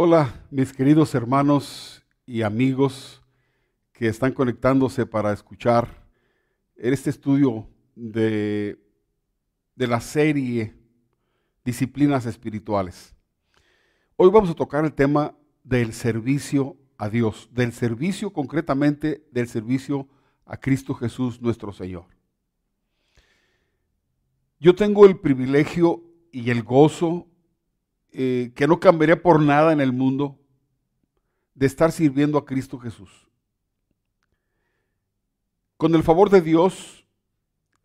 Hola, mis queridos hermanos y amigos que están conectándose para escuchar este estudio de, de la serie Disciplinas Espirituales. Hoy vamos a tocar el tema del servicio a Dios, del servicio concretamente del servicio a Cristo Jesús nuestro Señor. Yo tengo el privilegio y el gozo eh, que no cambiaría por nada en el mundo de estar sirviendo a Cristo Jesús. Con el favor de Dios,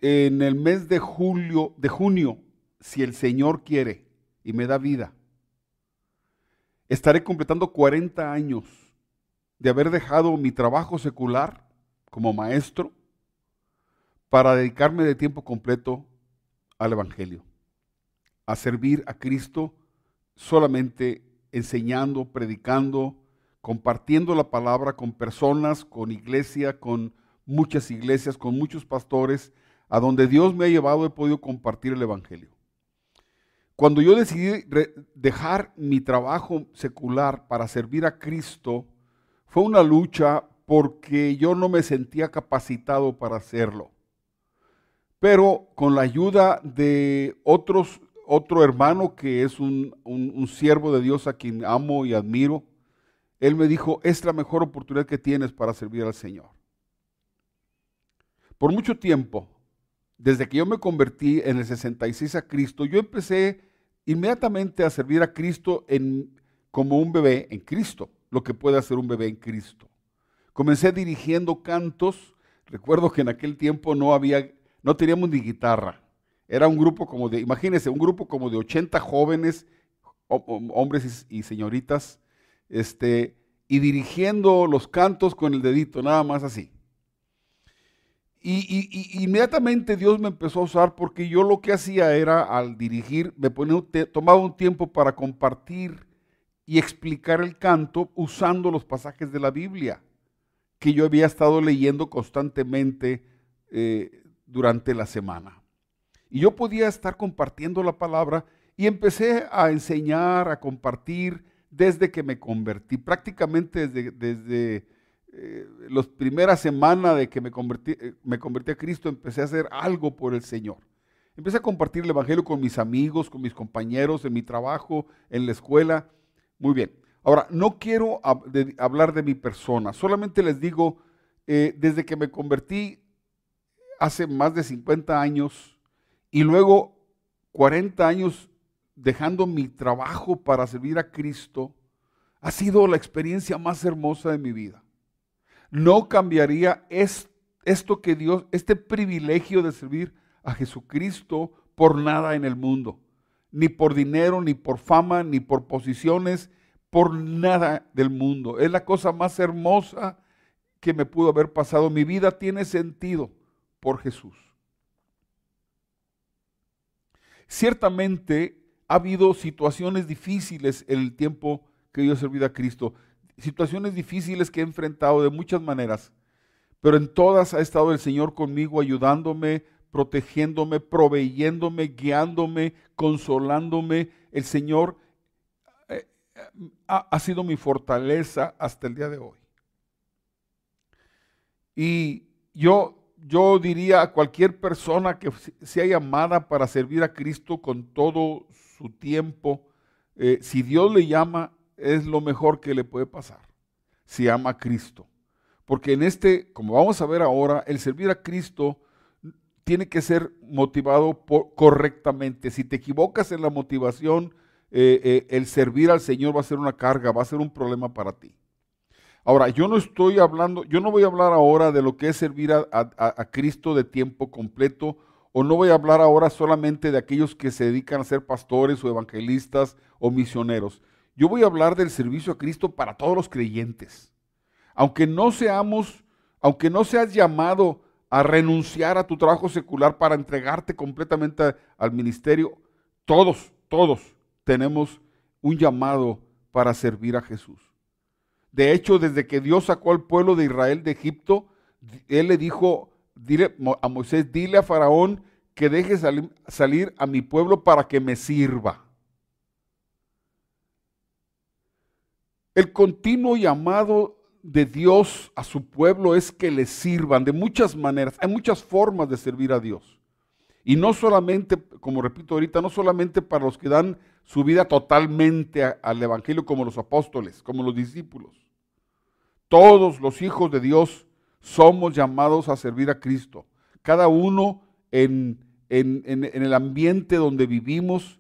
en el mes de julio, de junio, si el Señor quiere y me da vida, estaré completando 40 años de haber dejado mi trabajo secular como maestro para dedicarme de tiempo completo al Evangelio, a servir a Cristo solamente enseñando, predicando, compartiendo la palabra con personas, con iglesia, con muchas iglesias, con muchos pastores, a donde Dios me ha llevado he podido compartir el Evangelio. Cuando yo decidí dejar mi trabajo secular para servir a Cristo, fue una lucha porque yo no me sentía capacitado para hacerlo. Pero con la ayuda de otros otro hermano que es un, siervo de Dios a quien amo y admiro, él me dijo, es la mejor oportunidad que tienes para servir al Señor. Por mucho tiempo, desde que yo me convertí en el 66 a Cristo, yo empecé inmediatamente a servir a Cristo en, como un bebé en Cristo, lo que puede hacer un bebé en Cristo. Comencé dirigiendo cantos, recuerdo que en aquel tiempo no había, no teníamos ni guitarra, era un grupo como de, imagínense, un grupo como de 80 jóvenes, hombres y, señoritas, este, y dirigiendo los cantos con el dedito, nada más así. Y, inmediatamente Dios me empezó a usar porque yo lo que hacía era al dirigir, me ponía, tomaba un tiempo para compartir y explicar el canto usando los pasajes de la Biblia que yo había estado leyendo constantemente eh, durante la semana. Y yo podía estar compartiendo la palabra y empecé a enseñar, a compartir desde que me convertí. Prácticamente desde, desde eh, las primeras semanas de que me convertí, eh, me convertí a Cristo, empecé a hacer algo por el Señor. Empecé a compartir el Evangelio con mis amigos, con mis compañeros, en mi trabajo, en la escuela. Muy bien. Ahora, no quiero hablar de mi persona, solamente les digo, eh, desde que me convertí hace más de 50 años, y luego 40 años dejando mi trabajo para servir a Cristo, ha sido la experiencia más hermosa de mi vida. No cambiaría esto que Dios, este privilegio de servir a Jesucristo por nada en el mundo. Ni por dinero, ni por fama, ni por posiciones, por nada del mundo. Es la cosa más hermosa que me pudo haber pasado. Mi vida tiene sentido por Jesús. Ciertamente ha habido situaciones difíciles en el tiempo que yo he servido a Cristo, situaciones difíciles que he enfrentado de muchas maneras, pero en todas ha estado el Señor conmigo, ayudándome, protegiéndome, proveyéndome, guiándome, consolándome. El Señor eh, ha, ha sido mi fortaleza hasta el día de hoy. Y yo yo diría a cualquier persona que sea llamada para servir a Cristo con todo su tiempo, eh, si Dios le llama, es lo mejor que le puede pasar, si ama a Cristo. Porque en este, como vamos a ver ahora, el servir a Cristo tiene que ser motivado correctamente. Si te equivocas en la motivación, eh, eh, el servir al Señor va a ser una carga, va a ser un problema para ti. Ahora, yo no estoy hablando, yo no voy a hablar ahora de lo que es servir a, Cristo de tiempo completo, o no voy a hablar ahora solamente de aquellos que se dedican a ser pastores o evangelistas o misioneros. Yo voy a hablar del servicio a Cristo para todos los creyentes. Aunque no seamos, aunque no seas llamado a renunciar a tu trabajo secular para entregarte completamente al ministerio, todos, todos tenemos un llamado para servir a Jesús. De hecho, desde que Dios sacó al pueblo de Israel de Egipto, Él le dijo a Moisés, dile a Faraón que deje salir a mi pueblo para que me sirva. El continuo llamado de Dios a su pueblo es que le sirvan de muchas maneras. Hay muchas formas de servir a Dios. Y no solamente, como repito ahorita, no solamente para los que dan su vida totalmente al Evangelio como los apóstoles, como los discípulos. Todos los hijos de Dios somos llamados a servir a Cristo. Cada uno en, en el ambiente donde vivimos,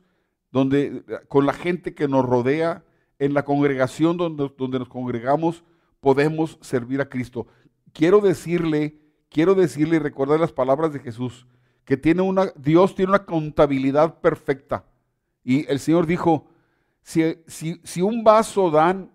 donde, con la gente que nos rodea, en la congregación donde, donde nos congregamos, podemos servir a Cristo. Quiero decirle, quiero decirle y recordar las palabras de Jesús, que tiene una, Dios tiene una contabilidad perfecta. Y el Señor dijo, si, si, si un vaso dan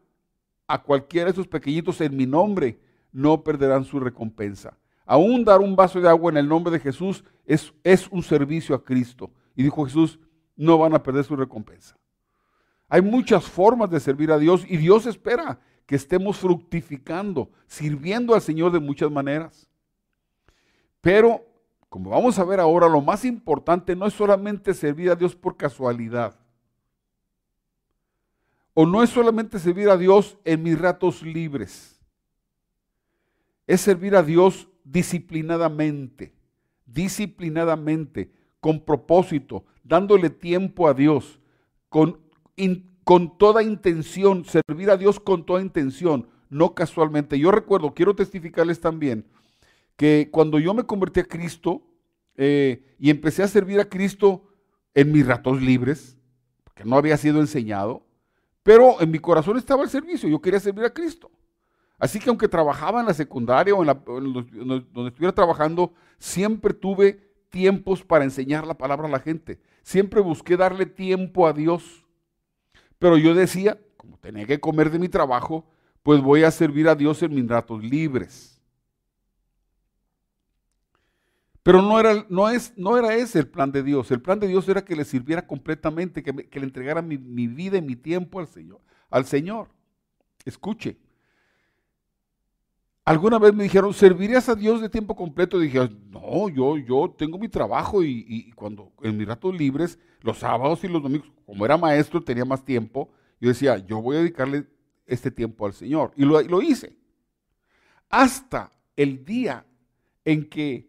a cualquiera de esos pequeñitos en mi nombre, no perderán su recompensa. Aún dar un vaso de agua en el nombre de Jesús es, es un servicio a Cristo. Y dijo Jesús, no van a perder su recompensa. Hay muchas formas de servir a Dios y Dios espera que estemos fructificando, sirviendo al Señor de muchas maneras. Pero, como vamos a ver ahora, lo más importante no es solamente servir a Dios por casualidad. O no es solamente servir a Dios en mis ratos libres. Es servir a Dios disciplinadamente, disciplinadamente, con propósito, dándole tiempo a Dios, con con toda intención, servir a Dios con toda intención, no casualmente. Yo recuerdo, quiero testificarles también, que cuando yo me convertí a Cristo eh, y empecé a servir a Cristo en mis ratos libres, que no había sido enseñado, pero en mi corazón estaba el servicio, yo quería servir a Cristo. Así que aunque trabajaba en la secundaria o en, la, donde estuviera trabajando, siempre tuve tiempos para enseñar la palabra a la gente. Siempre busqué darle tiempo a Dios. Pero yo decía, como tenía que comer de mi trabajo, pues voy a servir a Dios en mis ratos libres. Pero no era, no, es, no era ese el plan de Dios. El plan de Dios era que le sirviera completamente, que, le entregara mi, vida y mi tiempo al Señor. Al Señor. Escuche. Alguna vez me dijeron, ¿servirías a Dios de tiempo completo? Y dije, no, yo, yo tengo mi trabajo y, y, cuando en mis ratos libres, los sábados y los domingos, como era maestro, tenía más tiempo, yo decía, yo voy a dedicarle este tiempo al Señor. Y lo, lo hice. Hasta el día en que,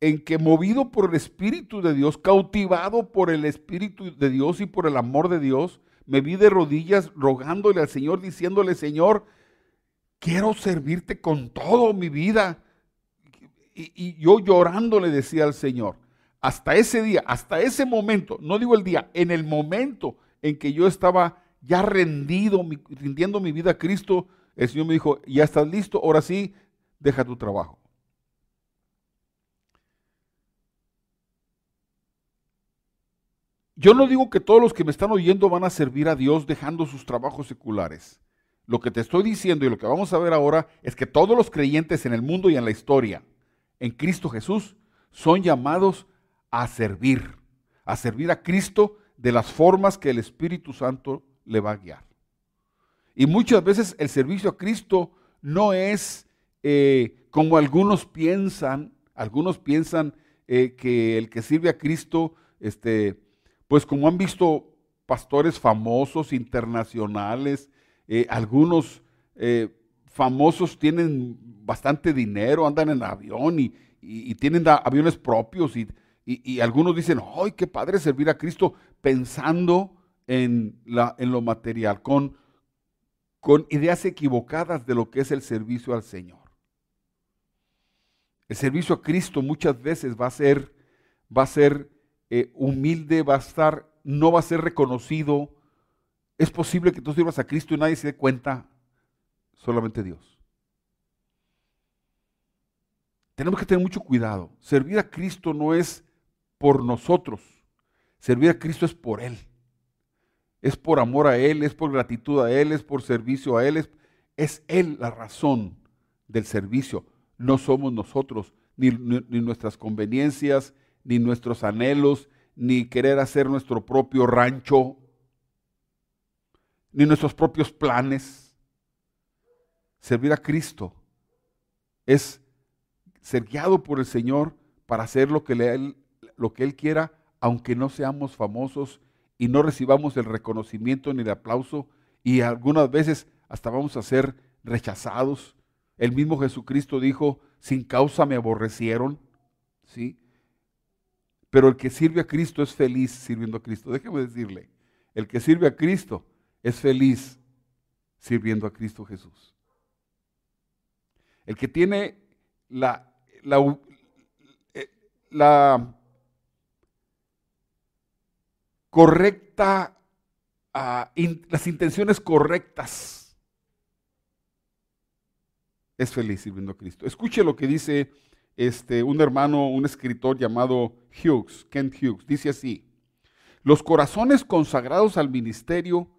en que movido por el Espíritu de Dios, cautivado por el Espíritu de Dios y por el amor de Dios, me vi de rodillas rogándole al Señor, diciéndole, Señor, quiero servirte con todo mi vida. Y, y, yo llorando le decía al Señor, hasta ese día, hasta ese momento, no digo el día, en el momento en que yo estaba ya rendido, rindiendo mi vida a Cristo, el Señor me dijo, ya estás listo, ahora sí, deja tu trabajo. Yo no digo que todos los que me están oyendo van a servir a Dios dejando sus trabajos seculares. Lo que te estoy diciendo y lo que vamos a ver ahora es que todos los creyentes en el mundo y en la historia, en Cristo Jesús, son llamados a servir, a servir a Cristo de las formas que el Espíritu Santo le va a guiar. Y muchas veces el servicio a Cristo no es eh, como algunos piensan, algunos piensan eh, que el que sirve a Cristo, este, pues como han visto pastores famosos, internacionales, eh, algunos famosos tienen bastante dinero, andan en avión y, y tienen aviones propios y, y, algunos dicen, ¡ay, qué padre servir a Cristo! Pensando en, la, en lo material, con, con ideas equivocadas de lo que es el servicio al Señor. El servicio a Cristo muchas veces va a ser, va a ser eh, humilde, va a estar, no va a ser reconocido. Es posible que tú sirvas a Cristo y nadie se dé cuenta, solamente Dios. Tenemos que tener mucho cuidado. Servir a Cristo no es por nosotros. Servir a Cristo es por Él. Es por amor a Él, es por gratitud a Él, es por servicio a Él. Es, Él la razón del servicio. No somos nosotros, ni, ni nuestras conveniencias, ni nuestros anhelos, ni querer hacer nuestro propio rancho, ni nuestros propios planes. Servir a Cristo es ser guiado por el Señor para hacer lo que lo que Él quiera, aunque no seamos famosos y no recibamos el reconocimiento ni el aplauso y algunas veces hasta vamos a ser rechazados. El mismo Jesucristo dijo, sin causa me aborrecieron, ¿sí? Pero el que sirve a Cristo es feliz sirviendo a Cristo. Déjeme decirle, el que sirve a Cristo es feliz sirviendo a Cristo Jesús. El que tiene la, la, eh, la correcta, ah, las intenciones correctas, es feliz sirviendo a Cristo. Escuche lo que dice este, un hermano, un escritor llamado Hughes, Kent Hughes. Dice así, los corazones consagrados al ministerio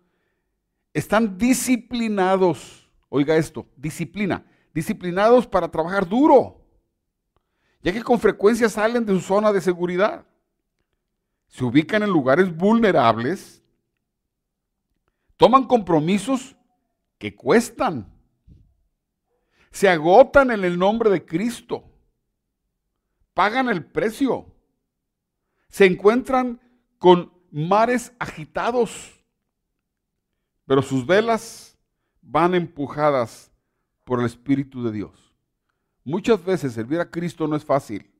están disciplinados, oiga esto, disciplina, disciplinados para trabajar duro, ya que con frecuencia salen de su zona de seguridad se ubican en lugares vulnerables, toman compromisos que cuestan, se agotan en el nombre de Cristo, pagan el precio, se encuentran con mares agitados, pero sus velas van empujadas por el Espíritu de Dios. Muchas veces servir a Cristo no es fácil.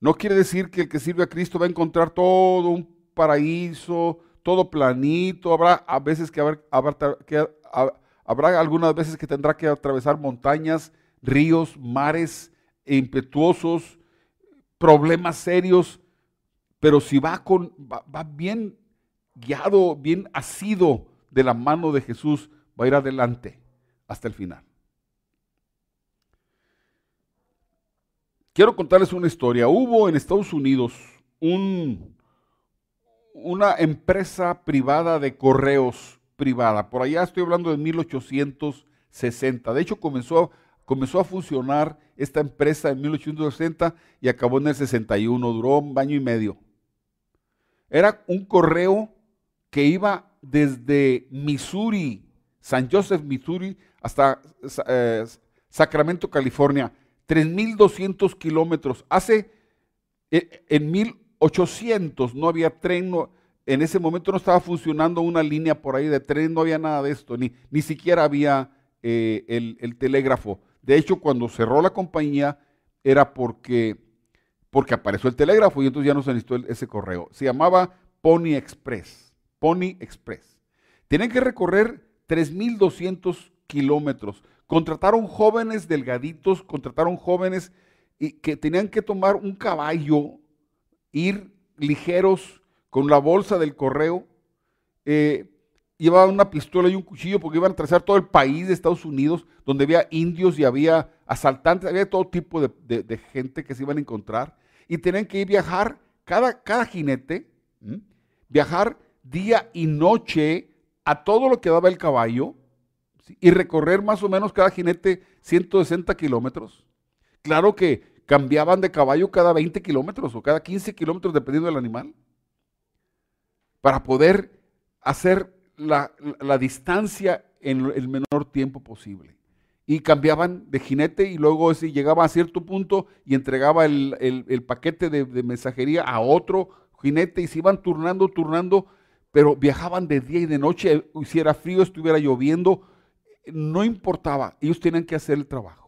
No quiere decir que el que sirve a Cristo va a encontrar todo un paraíso, todo planito. Habrá a veces que, habrá, algunas veces que tendrá que atravesar montañas, ríos, mares impetuosos, problemas serios. Pero si va, con, va bien guiado, bien asido de la mano de Jesús, va a ir adelante hasta el final. Quiero contarles una historia. Hubo en Estados Unidos un, una empresa privada de correos privada. Por allá estoy hablando de 1860. De hecho, comenzó, comenzó a funcionar esta empresa en 1860 y acabó en el 61. Duró un año y medio. Era un correo que iba desde Missouri, San Joseph, Missouri, hasta eh, Sacramento, California 3.200 kilómetros. Hace, eh, en 1800 no había tren, en ese momento no estaba funcionando una línea por ahí de tren, no había nada de esto, ni, ni siquiera había eh, el, telégrafo. De hecho, cuando cerró la compañía era porque, porque apareció el telégrafo y entonces ya no se necesitó ese correo. Se llamaba Pony Express. Pony Express. Tienen que recorrer 3.200 kilómetros. Contrataron jóvenes delgaditos, contrataron jóvenes y que tenían que tomar un caballo, ir ligeros con la bolsa del correo. Eh, llevaban una pistola y un cuchillo porque iban a atravesar todo el país de Estados Unidos, donde había indios y había asaltantes, había todo tipo de, gente que se iban a encontrar. Y tenían que ir viajar, cada, cada jinete, viajar día y noche a todo lo que daba el caballo y recorrer más o menos cada jinete 160 kilómetros. Claro que cambiaban de caballo cada 20 kilómetros o cada 15 kilómetros dependiendo del animal, para poder hacer la, distancia en el menor tiempo posible. Y cambiaban de jinete y luego si llegaba a cierto punto y entregaba el, paquete de, de mensajería a otro jinete y se iban turnando, turnando, pero viajaban de día y de noche, si era frío, estuviera lloviendo, no importaba, ellos tenían que hacer el trabajo.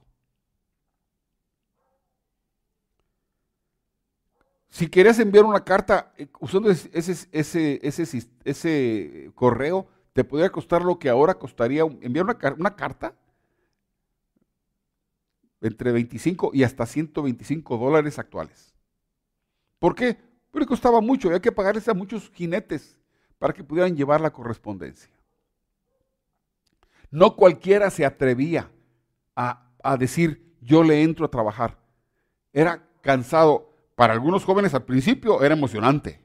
Si querías enviar una carta eh, usando ese, ese, ese, ese, correo, te podría costar lo que ahora costaría enviar una, una carta entre 25 y hasta 125 dólares actuales. ¿Por qué? Porque costaba mucho, había que pagarles a muchos jinetes para que pudieran llevar la correspondencia. No cualquiera se atrevía a, decir, yo le entro a trabajar. Era cansado. Para algunos jóvenes al principio era emocionante.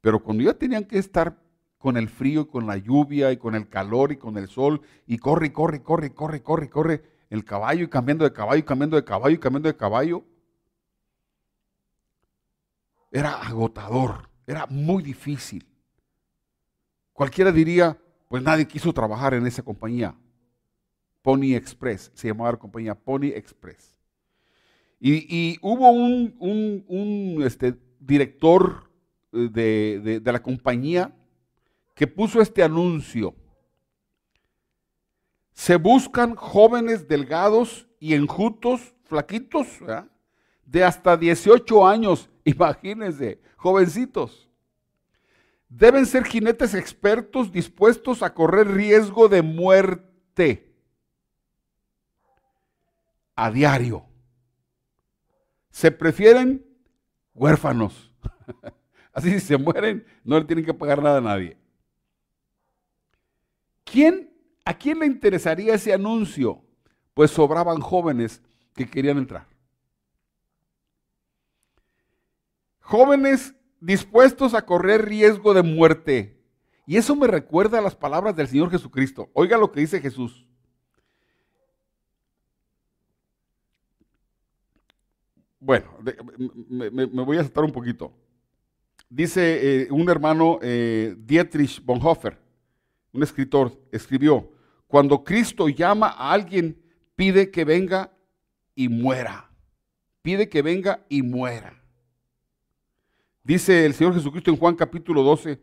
Pero cuando ya tenían que estar con el frío, y con la lluvia, y con el calor, y con el sol, y corre, corre, corre, corre, corre, corre, el caballo, y cambiando de caballo, y cambiando de caballo, y cambiando de caballo, era agotador, era muy difícil. Cualquiera diría, pues nadie quiso trabajar en esa compañía. Pony Express, se llamaba la compañía Pony Express. Y, hubo un, este, director eh, de, la compañía que puso este anuncio se buscan jóvenes delgados y enjutos, flaquitos, de hasta 18 años, imagínense, jovencitos. Deben ser jinetes expertos dispuestos a correr riesgo de muerte a diario. Se prefieren huérfanos. Así si se mueren, no le tienen que pagar nada a nadie. ¿Quién, ¿A quién le interesaría ese anuncio? Pues sobraban jóvenes que querían entrar. Jóvenes dispuestos a correr riesgo de muerte. Y eso me recuerda a las palabras del Señor Jesucristo. Oiga lo que dice Jesús. Bueno, me, voy a saltar un poquito. Dice eh, un hermano, eh, Dietrich Bonhoeffer, un escritor, escribió, cuando Cristo llama a alguien, pide que venga y muera. Pide que venga y muera. Dice el Señor Jesucristo en Juan capítulo 12,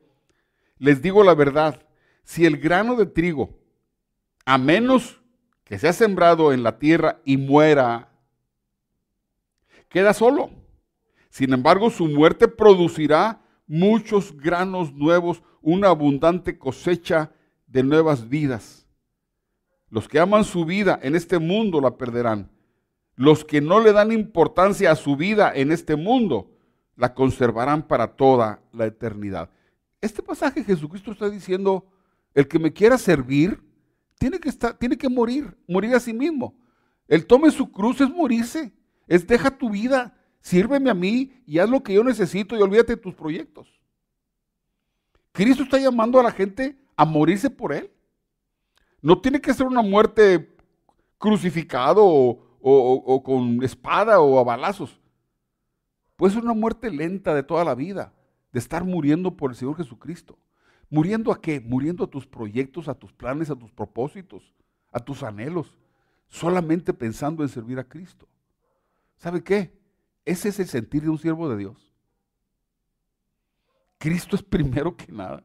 les digo la verdad, si el grano de trigo, a menos que sea sembrado en la tierra y muera, queda solo. Sin embargo, su muerte producirá muchos granos nuevos, una abundante cosecha de nuevas vidas. Los que aman su vida en este mundo la perderán. Los que no le dan importancia a su vida en este mundo la conservarán para toda la eternidad. Este pasaje Jesucristo está diciendo, el que me quiera servir, tiene que, estar, tiene que morir, morir a sí mismo. El tome su cruz es morirse, es deja tu vida, sírveme a mí y haz lo que yo necesito y olvídate de tus proyectos. Cristo está llamando a la gente a morirse por Él. No tiene que ser una muerte crucificado o, o con espada o a balazos. Puede ser una muerte lenta de toda la vida, de estar muriendo por el Señor Jesucristo. ¿Muriendo a qué? Muriendo a tus proyectos, a tus planes, a tus propósitos, a tus anhelos, solamente pensando en servir a Cristo. ¿Sabe qué? Ese es el sentir de un siervo de Dios. Cristo es primero que nada.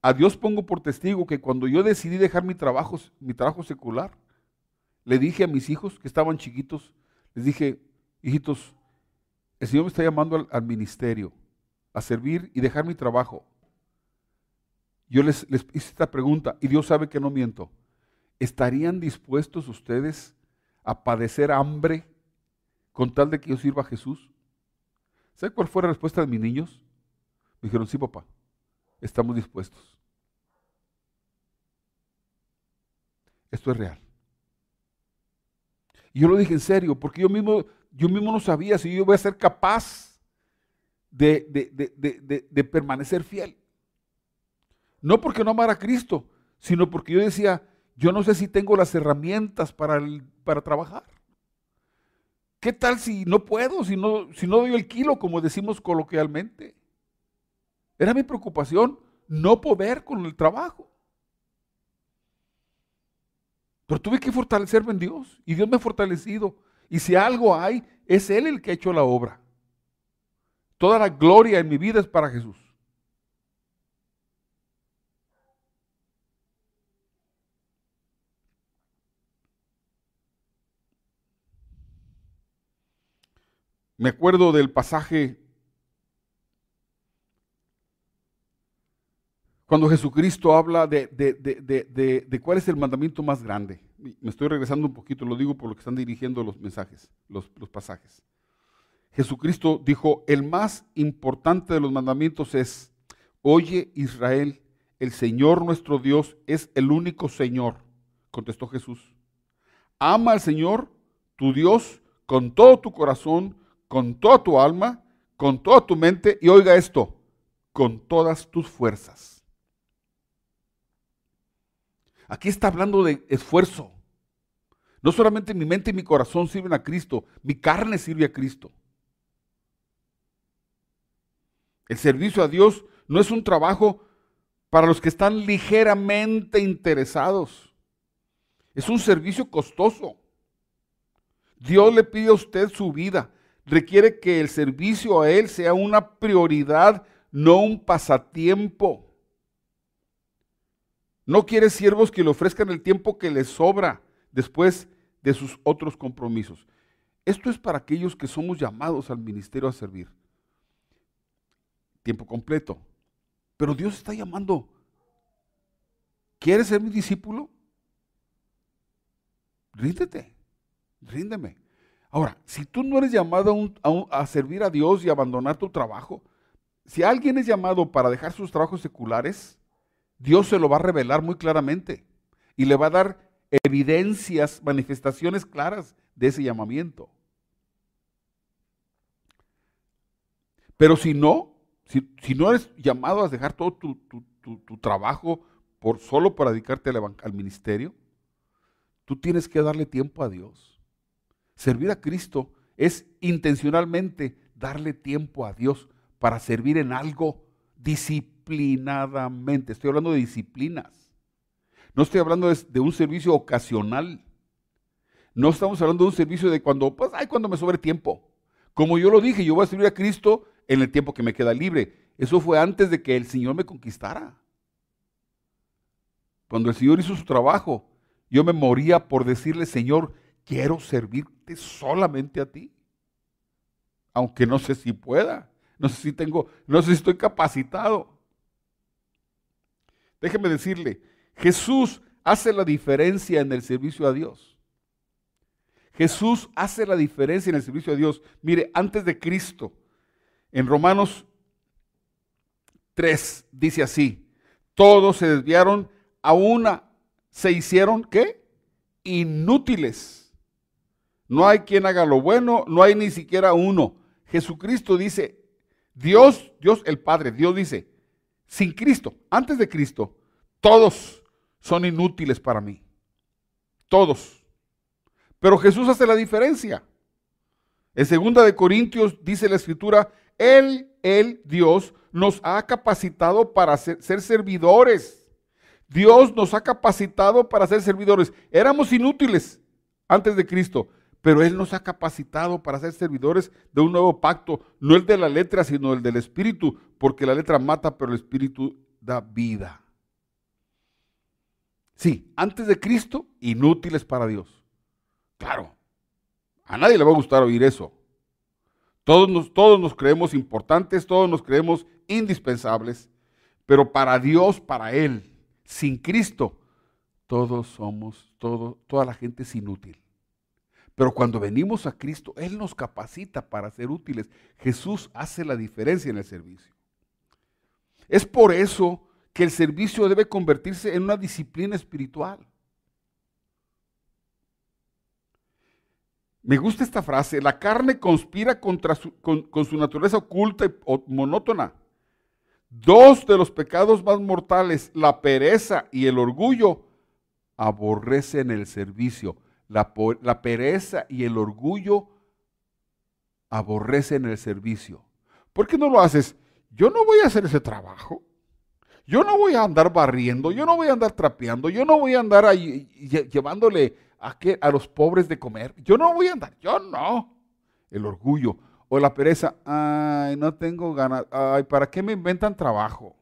A Dios pongo por testigo que cuando yo decidí dejar mi trabajo, mi trabajo secular, le dije a mis hijos que estaban chiquitos, les dije, hijitos, el Señor me está llamando al, ministerio, a servir y dejar mi trabajo. Yo les, les hice esta pregunta y Dios sabe que no miento. ¿Estarían dispuestos ustedes a padecer hambre con tal de que yo sirva a Jesús? ¿Sabe cuál fue la respuesta de mis niños? Me dijeron, sí, papá, estamos dispuestos. Esto es real. Y yo lo dije en serio, porque yo mismo yo mismo no sabía si yo iba a ser capaz de, de, permanecer fiel. No porque no amara a Cristo, sino porque yo decía, yo no sé si tengo las herramientas para, para trabajar. ¿Qué tal si no puedo, si no, si no doy el kilo, como decimos coloquialmente? Era mi preocupación no poder con el trabajo. Pero tuve que fortalecerme en Dios y Dios me ha fortalecido. Y si algo hay, es Él el que ha hecho la obra. Toda la gloria en mi vida es para Jesús. Me acuerdo del pasaje cuando Jesucristo habla de, de, cuál es el mandamiento más grande me estoy regresando un poquito, lo digo por lo que están dirigiendo los mensajes, los, pasajes. Jesucristo dijo, el más importante de los mandamientos es, oye Israel, el Señor nuestro Dios es el único Señor, contestó Jesús. Ama al Señor, tu Dios, con todo tu corazón, con toda tu alma, con toda tu mente, y oiga esto, con todas tus fuerzas. Aquí está hablando de esfuerzo. No solamente mi mente y mi corazón sirven a Cristo, mi carne sirve a Cristo. El servicio a Dios no es un trabajo para los que están ligeramente interesados. Es un servicio costoso. Dios le pide a usted su vida. Requiere que el servicio a Él sea una prioridad, no un pasatiempo. No quiere siervos que le ofrezcan el tiempo que les sobra después de sus otros compromisos. Esto es para aquellos que somos llamados al ministerio a servir. Tiempo completo. Pero Dios está llamando. ¿Quieres ser mi discípulo? Ríndete, ríndeme. Ahora, si tú no eres llamado a, servir a Dios y abandonar tu trabajo, si alguien es llamado para dejar sus trabajos seculares, Dios se lo va a revelar muy claramente y le va a dar evidencias, manifestaciones claras de ese llamamiento. Pero si no, si, no eres llamado a dejar todo tu, trabajo por, solo para dedicarte al, al ministerio, tú tienes que darle tiempo a Dios. Servir a Cristo es intencionalmente darle tiempo a Dios para servir en algo disciplinadamente. Estoy hablando de disciplinas. No estoy hablando de, un servicio ocasional. No estamos hablando de un servicio de cuando, pues, ay, cuando me sobre tiempo. Como yo lo dije, yo voy a servir a Cristo en el tiempo que me queda libre. Eso fue antes de que el Señor me conquistara. Cuando el Señor hizo su trabajo, yo me moría por decirle, Señor, quiero solamente a ti. Aunque no sé si pueda, no sé si tengo, no sé si estoy capacitado. Déjeme decirle, Jesús hace la diferencia en el servicio a Dios. Jesús hace la diferencia en el servicio a Dios. Mire, antes de Cristo, en Romanos 3 dice así, todos se desviaron a una, se hicieron, ¿qué? Inútiles. No hay quien haga lo bueno, no hay ni siquiera uno. Jesucristo dice, Dios, Dios el Padre, Dios dice, sin Cristo, antes de Cristo, todos son inútiles para mí. Todos. Pero Jesús hace la diferencia. En segunda de Corintios dice la escritura, él, Él, Dios, nos ha capacitado para ser, servidores. Dios nos ha capacitado para ser servidores. Éramos inútiles antes de Cristo, pero Él nos ha capacitado para ser servidores de un nuevo pacto, no el de la letra, sino el del Espíritu, porque la letra mata, pero el Espíritu da vida. Sí, antes de Cristo, inútiles para Dios. Claro, a nadie le va a gustar oír eso. Todos nos, todos nos creemos importantes, todos nos creemos indispensables, pero para Dios, para Él, sin Cristo, todos somos, toda la gente es inútil. Pero cuando venimos a Cristo, Él nos capacita para ser útiles. Jesús hace la diferencia en el servicio. Es por eso que el servicio debe convertirse en una disciplina espiritual. Me gusta esta frase, la carne conspira contra con, su naturaleza oculta y monótona. Dos de los pecados más mortales, la pereza y el orgullo, aborrecen el servicio. La, pereza y el orgullo aborrecen el servicio. ¿Por qué no lo haces? Yo no voy a hacer ese trabajo. Yo no voy a andar barriendo, yo no voy a andar trapeando, yo no voy a andar ahí llevándole a, a los pobres de comer. Yo no voy a andar, yo no. El orgullo o la pereza, ay, no tengo ganas, ay, ¿para qué me inventan trabajo?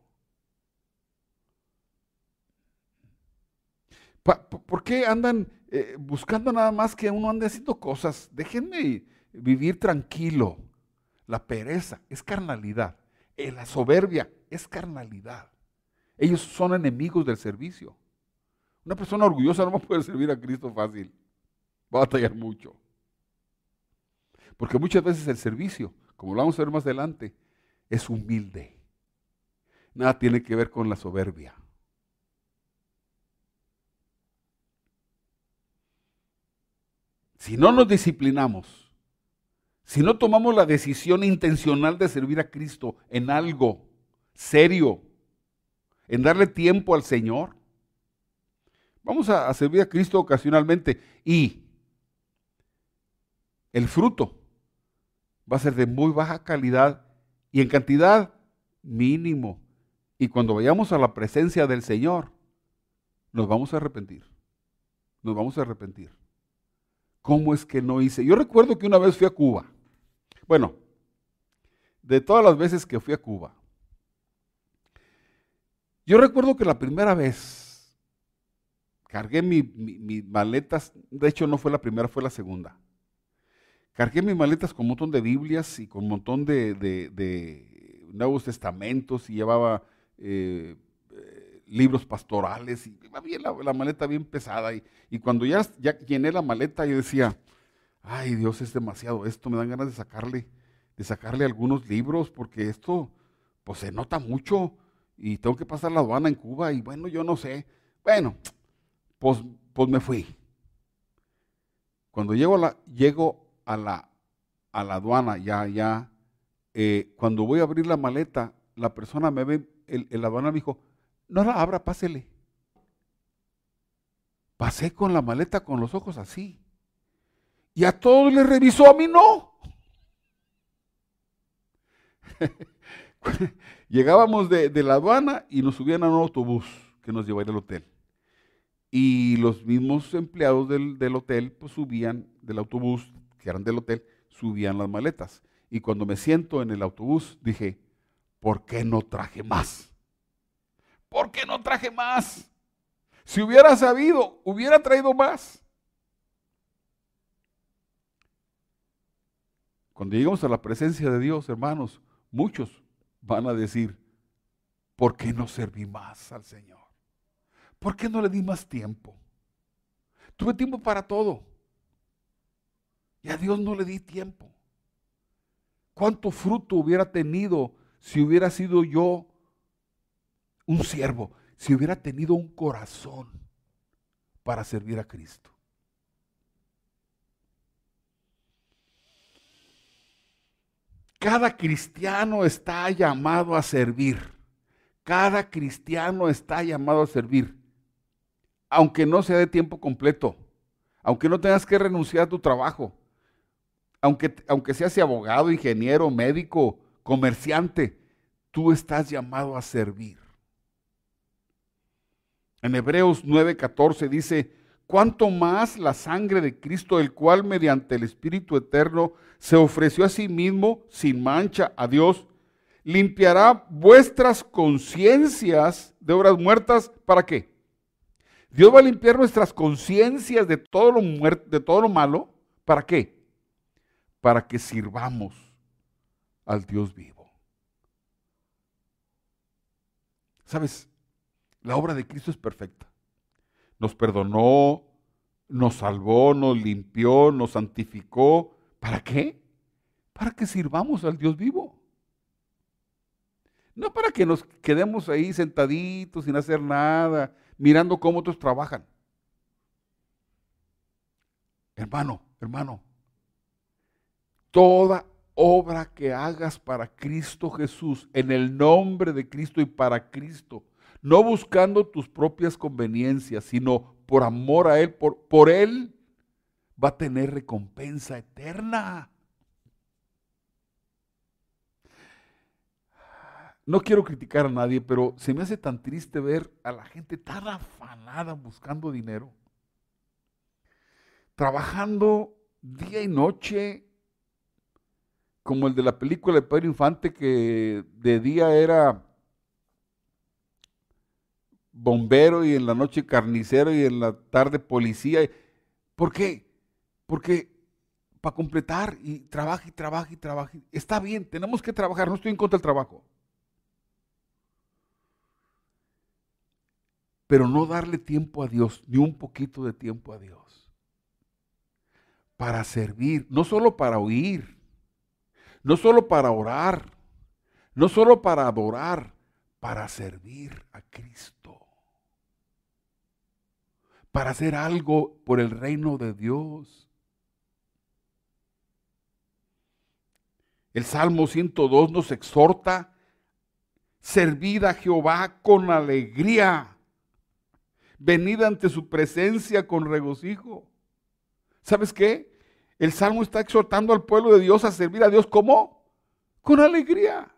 ¿Por qué andan eh, buscando nada más que uno ande haciendo cosas? Déjenme vivir tranquilo. La pereza es carnalidad. Eh, la soberbia es carnalidad. Ellos son enemigos del servicio. Una persona orgullosa no puede servir a Cristo fácil. Va a batallar mucho. Porque muchas veces el servicio, como lo vamos a ver más adelante, es humilde. Nada tiene que ver con la soberbia. Si no nos disciplinamos, si no tomamos la decisión intencional de servir a Cristo en algo serio, en darle tiempo al Señor, Vamos a, servir a Cristo ocasionalmente y el fruto va a ser de muy baja calidad y en cantidad mínimo. Y cuando vayamos a la presencia del Señor, nos vamos a arrepentir. Nos vamos a arrepentir. ¿Cómo es que no hice? Yo recuerdo que una vez fui a Cuba. Bueno, de todas las veces que fui a Cuba, yo recuerdo que la primera vez cargué mis maletas, de hecho no fue la primera, fue la segunda. Cargué mis maletas con un montón de Biblias y con un montón de, Nuevos Testamentos y llevaba eh, libros pastorales y bien la, maleta bien pesada. Y, y cuando ya, ya, llené la maleta, yo decía, ay Dios, es demasiado esto, me dan ganas de sacarle, de sacarle algunos libros porque esto pues se nota mucho y tengo que pasar la aduana en Cuba y bueno, yo no sé. Bueno, pues, pues me fui. Cuando llego a la, llego a la, a la aduana, ya, ya, eh, cuando voy a abrir la maleta, la persona me ve, el, el aduana me dijo, no la abra, pásele. Pasé con la maleta con los ojos así. Y a todos les revisó, a mí no. Llegábamos de, la aduana y nos subían a un autobús que nos llevaría al hotel. Y los mismos empleados del, del, hotel, pues subían del autobús, que eran del hotel, subían las maletas. Y cuando me siento en el autobús, dije, ¿por qué no traje más? ¿Por qué no traje más? Si hubiera sabido, hubiera traído más. Cuando llegamos a la presencia de Dios, hermanos, muchos van a decir, ¿por qué no serví más al Señor? ¿Por qué no le di más tiempo? Tuve tiempo para todo. Y a Dios no le di tiempo. ¿Cuánto fruto hubiera tenido si hubiera sido yo un siervo? Si hubiera tenido un corazón para servir a Cristo. Cada cristiano está llamado a servir. Cada cristiano está llamado a servir. Aunque no sea de tiempo completo. Aunque no tengas que renunciar a tu trabajo. Aunque, aunque seas abogado, ingeniero, médico, comerciante. Tú estás llamado a servir. En Hebreos 9:14 dice, cuánto más la sangre de Cristo, el cual mediante el Espíritu Eterno se ofreció a sí mismo sin mancha a Dios, limpiará vuestras conciencias de obras muertas. ¿Para qué? Dios va a limpiar nuestras conciencias de de todo lo malo. ¿Para qué? Para que sirvamos al Dios vivo. ¿Sabes? La obra de Cristo es perfecta nos perdonó, nos salvó, nos limpió, nos santificó. ¿Para qué? Para que sirvamos al Dios vivo. No para que nos quedemos ahí sentaditos sin hacer nada, mirando cómo otros trabajan. Hermano, hermano, toda obra que hagas para Cristo Jesús, en el nombre de Cristo y para Cristo, no buscando tus propias conveniencias, sino por amor a Él, por, por Él, va a tener recompensa eterna. No quiero criticar a nadie, pero se me hace tan triste ver a la gente tan afanada buscando dinero, trabajando día y noche, como el de la película de Pedro Infante, que de día era bombero y en la noche carnicero y en la tarde policía. ¿Por qué? Porque para completar y trabaja y trabaja y trabaja. Está bien, tenemos que trabajar, no estoy en contra del trabajo. Pero no darle tiempo a Dios, ni un poquito de tiempo a Dios. Para servir, no solo para oír, no solo para orar, no solo para adorar, para servir a Cristo para hacer algo por el reino de Dios. El Salmo 102 nos exhorta, servid a Jehová con alegría, venid ante su presencia con regocijo. ¿Sabes qué? El Salmo está exhortando al pueblo de Dios a servir a Dios como con alegría.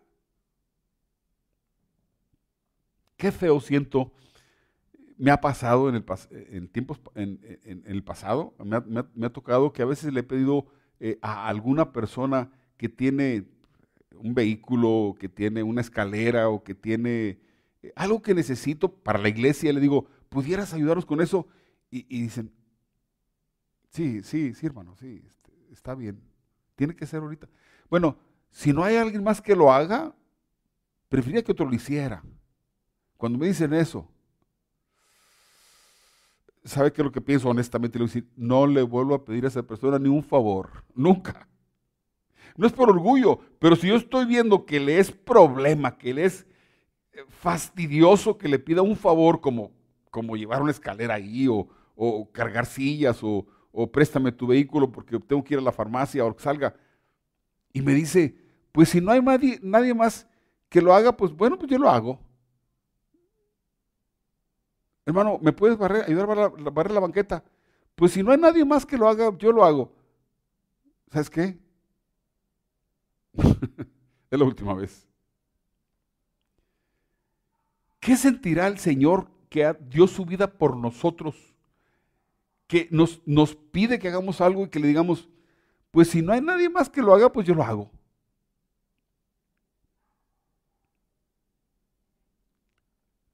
Qué feo siento me ha pasado en el, en tiempos, en, el pasado, me ha, tocado que a veces le he pedido eh, a alguna persona que tiene un vehículo, que tiene una escalera o que tiene eh, algo que necesito para la iglesia, le digo, ¿pudieras ayudarnos con eso? y, dicen, sí, sí, sí, hermano, sí, este, está bien. Tiene que ser ahorita. Bueno, si no hay alguien más que lo haga, preferiría que otro lo hiciera. Cuando me dicen eso, ¿sabe qué es lo que pienso honestamente? Le voy a decir, no le vuelvo a pedir a esa persona ni un favor, nunca. No es por orgullo, pero si yo estoy viendo que le es problema, que le es eh, fastidioso que le pida un favor como, como llevar una escalera ahí o, cargar sillas o, o, préstame tu vehículo porque tengo que ir a la farmacia o que salga. Y me dice, pues si no hay nadie, nadie más que lo haga, pues bueno, pues yo lo hago. Hermano, ¿me puedes barrer, ayudar a barrer la banqueta? Pues si no hay nadie más que lo haga, yo lo hago. ¿Sabes qué? es la última vez. ¿Qué sentirá el Señor que dio su vida por nosotros? Que nos, nos pide que hagamos algo y que le digamos, pues si no hay nadie más que lo haga, pues yo lo hago.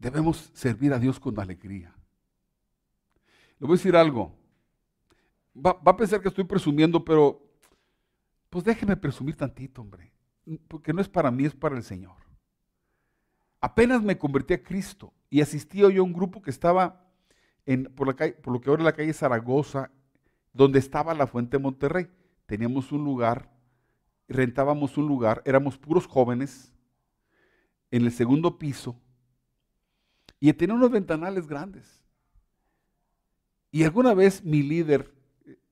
Debemos servir a Dios con alegría. Le voy a decir algo. Va, a pensar que estoy presumiendo, pero pues déjeme presumir tantito, hombre. Porque no es para mí, es para el Señor. Apenas me convertí a Cristo y asistí yo a un grupo que estaba en, por, la calle, por lo que ahora es la calle Zaragoza, donde estaba la Fuente Monterrey. Teníamos un lugar, rentábamos un lugar, éramos puros jóvenes, en el segundo piso, y tenía unos ventanales grandes. Y alguna vez mi líder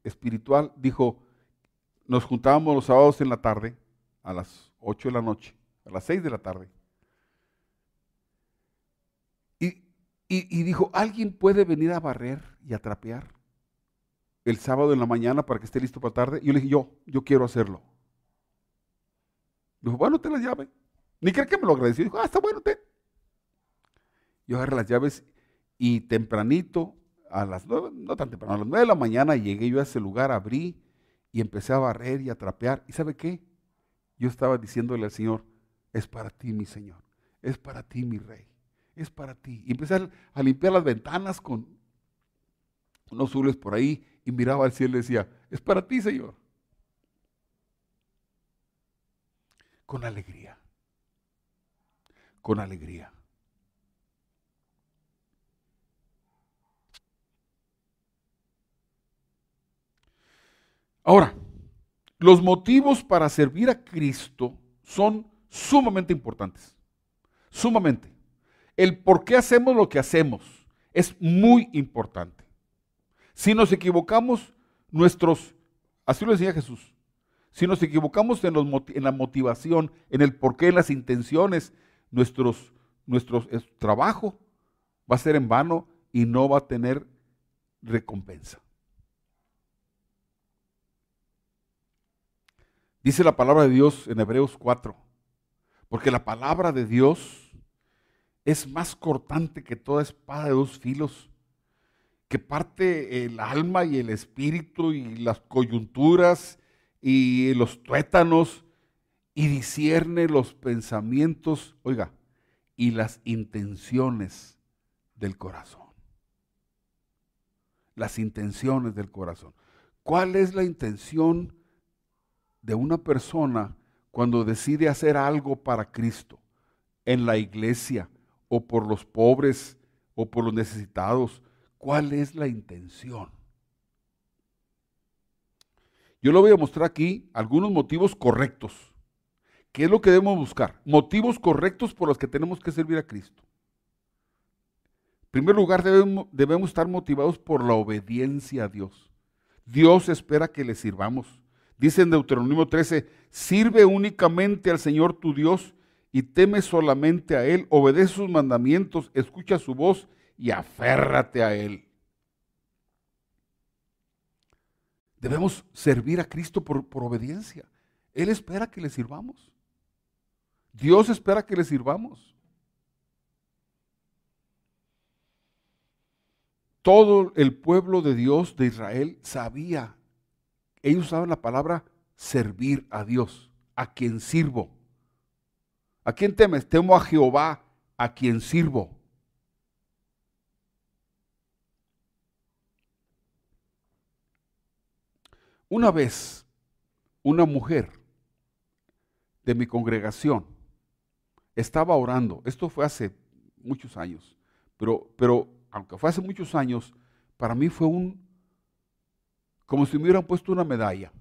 espiritual dijo, nos juntábamos los sábados en la tarde, a las 8 de la noche, a las 6 de la tarde. Y, dijo, ¿alguien puede venir a barrer y a trapear el sábado en la mañana para que esté listo para tarde? Y yo le dije, yo, yo quiero hacerlo. Dijo, bueno, te las llaves. Ni cree que me lo agradeció. Dijo, ah, está bueno, te. Yo agarré las llaves y tempranito, a las nueve, no tan temprano, a las nueve de la mañana llegué yo a ese lugar, abrí y empecé a barrer y a trapear. ¿Y sabe qué? Yo estaba diciéndole al Señor, es para ti, mi Señor, es para ti, mi Rey, es para ti. Y empecé a limpiar las ventanas con unos zules por ahí y miraba al cielo y decía, es para ti, Señor. Con alegría, con alegría. Ahora, los motivos para servir a Cristo son sumamente importantes. Sumamente. El por qué hacemos lo que hacemos es muy importante. Si nos equivocamos, nuestros, así lo decía Jesús, si nos equivocamos en, la motivación, en el porqué, en las intenciones, nuestros, nuestro trabajo va a ser en vano y no va a tener recompensa. Dice la palabra de Dios en Hebreos 4, porque la palabra de Dios es más cortante que toda espada de dos filos, que parte el alma y el espíritu y las coyunturas y los tuétanos y discierne los pensamientos, oiga, y las intenciones del corazón. Las intenciones del corazón. ¿Cuál es la intención de una persona cuando decide hacer algo para Cristo en la iglesia o por los pobres o por los necesitados? ¿Cuál es la intención? Yo le voy a mostrar aquí algunos motivos correctos. ¿Qué es lo que debemos buscar? Motivos correctos por los que tenemos que servir a Cristo. En primer lugar, debemos, debemos estar motivados por la obediencia a Dios. Dios espera que le sirvamos. Dice en Deuteronomio 13, sirve únicamente al Señor tu Dios y teme solamente a Él, obedece sus mandamientos, escucha su voz y aférrate a Él. Debemos servir a Cristo por, por obediencia. Él espera que le sirvamos. Dios espera que le sirvamos. Todo el pueblo de Dios de Israel sabía ellos usaban la palabra servir a Dios, a quien sirvo. ¿A quién temes? Temo a Jehová, a quien sirvo. Una vez, una mujer de mi congregación estaba orando. Esto fue hace muchos años, pero, pero aunque fue hace muchos años, para mí fue un, como si me hubieran puesto una medalla,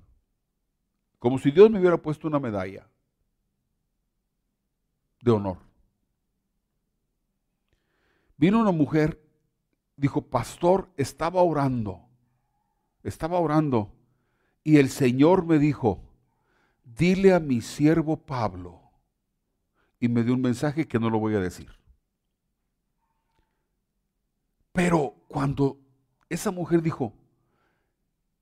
como si Dios me hubiera puesto una medalla de honor. Vino una mujer, dijo, pastor, estaba orando, estaba orando, y el Señor me dijo, dile a mi siervo Pablo, y me dio un mensaje que no lo voy a decir. Pero cuando esa mujer dijo,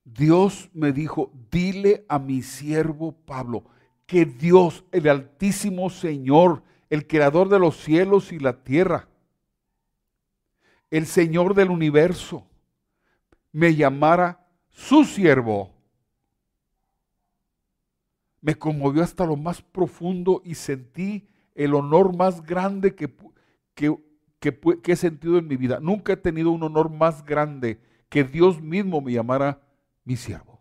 Dios me dijo, dile a mi siervo Pablo, que Dios, el Altísimo Señor, el Creador de los cielos y la tierra, el Señor del universo, me llamara su siervo. Me conmovió hasta lo más profundo y sentí el honor más grande que, que, que, he sentido en mi vida. Nunca he tenido un honor más grande que Dios mismo me llamara mi siervo.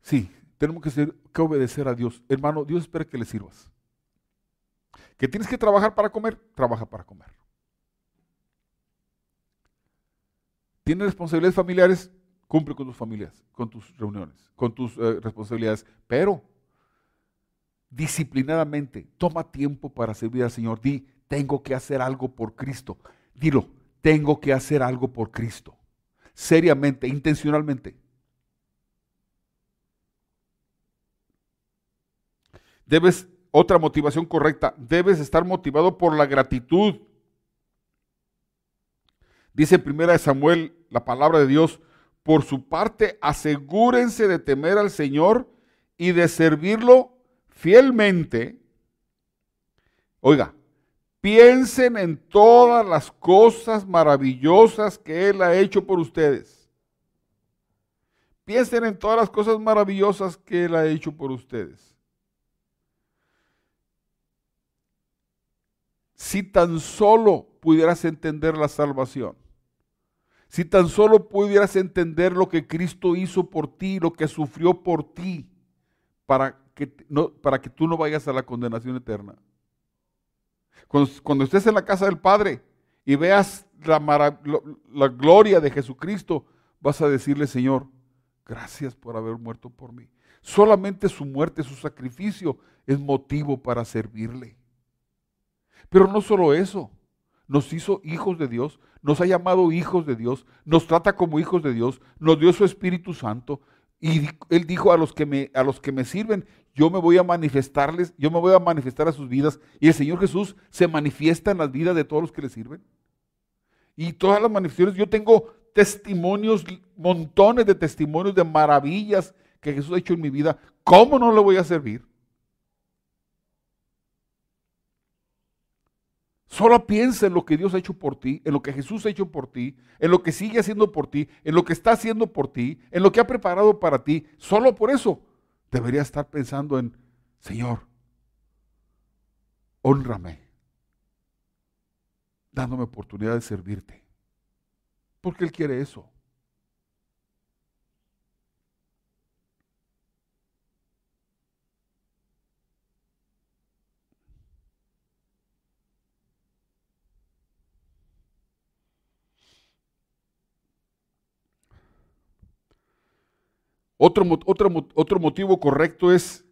Sí, tenemos que, que obedecer a Dios. Hermano, Dios espera que le sirvas. Que tienes que trabajar para comer, trabaja para comer. Tienes responsabilidades familiares, cumple con tus familias, con tus reuniones, con tus eh, responsabilidades, pero disciplinadamente toma tiempo para servir al Señor. Di, tengo que hacer algo por Cristo. Dilo, tengo que hacer algo por Cristo. Seriamente, intencionalmente. Debes, otra motivación correcta, debes estar motivado por la gratitud. Dice en primera de Samuel la palabra de Dios, por su parte asegúrense de temer al Señor y de servirlo fielmente. Oiga, piensen en todas las cosas maravillosas que Él ha hecho por ustedes. Piensen en todas las cosas maravillosas que Él ha hecho por ustedes. Si tan solo pudieras entender la salvación, si tan solo pudieras entender lo que Cristo hizo por ti, lo que sufrió por ti, para que, no, para que tú no vayas a la condenación eterna. Cuando, estés en la casa del Padre y veas la gloria de Jesucristo, vas a decirle, Señor, gracias por haber muerto por mí. Solamente su muerte, su sacrificio es motivo para servirle. Pero no solo eso, nos hizo hijos de Dios, nos ha llamado hijos de Dios, nos trata como hijos de Dios, nos dio su Espíritu Santo. Y Él dijo a los que me, a los que me sirven, yo me voy a manifestarles, yo me voy a manifestar a sus vidas. Y el Señor Jesús se manifiesta en las vidas de todos los que le sirven. Y todas las manifestaciones, yo tengo testimonios, montones de testimonios de maravillas que Jesús ha hecho en mi vida. ¿Cómo no le voy a servir? Solo piensa en lo que Dios ha hecho por ti, en lo que Jesús ha hecho por ti, en lo que sigue haciendo por ti, en lo que está haciendo por ti, en lo que ha preparado para ti. Solo por eso debería estar pensando en, Señor, honrame, dándome oportunidad de servirte. Porque Él quiere eso. Otro, otro motivo correcto es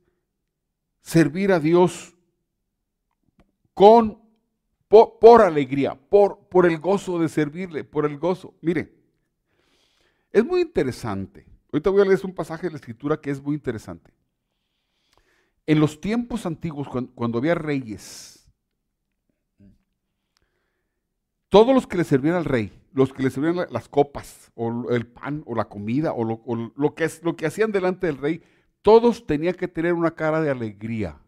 servir a Dios con, por, alegría, por, por el gozo de servirle, por el gozo. Mire, es muy interesante. Ahorita voy a leer un pasaje de la escritura que es muy interesante. En los tiempos antiguos, cuando, había reyes, todos los que le servían al rey los que le servían las copas, o el pan, o la comida, o lo, que, lo que hacían delante del rey, todos tenían que tener una cara de alegría.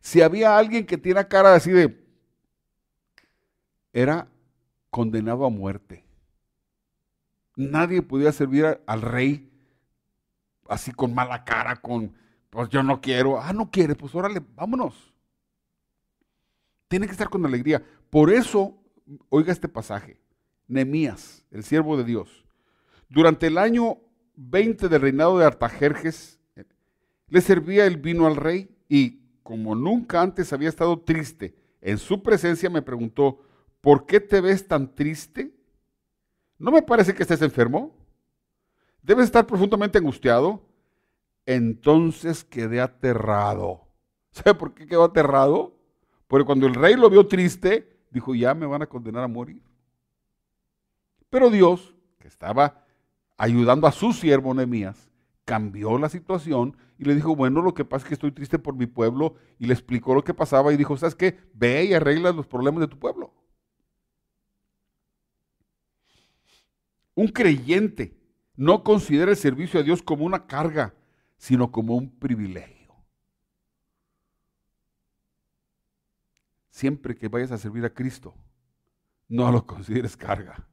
Si había alguien que tiene cara así de, era condenado a muerte. Nadie podía servir al rey así con mala cara, con, pues yo no quiero, ah, no quiere, pues órale, vámonos. Tiene que estar con alegría. Por eso, oiga este pasaje. Nemías, el siervo de Dios. Durante el año 20 del reinado de Artajerjes, le servía el vino al rey y, como nunca antes había estado triste, en su presencia me preguntó, ¿por qué te ves tan triste? ¿No me parece que estés enfermo? ¿Debes estar profundamente angustiado? Entonces quedé aterrado. ¿Sabe por qué quedó aterrado? Porque cuando el rey lo vio triste, dijo, ya me van a condenar a morir. Pero Dios, que estaba ayudando a su siervo Nehemías, cambió la situación y le dijo, bueno, lo que pasa es que estoy triste por mi pueblo y le explicó lo que pasaba y dijo, ¿sabes qué? Ve y arregla los problemas de tu pueblo. Un creyente no considera el servicio a Dios como una carga, sino como un privilegio. Siempre que vayas a servir a Cristo, no lo consideres carga.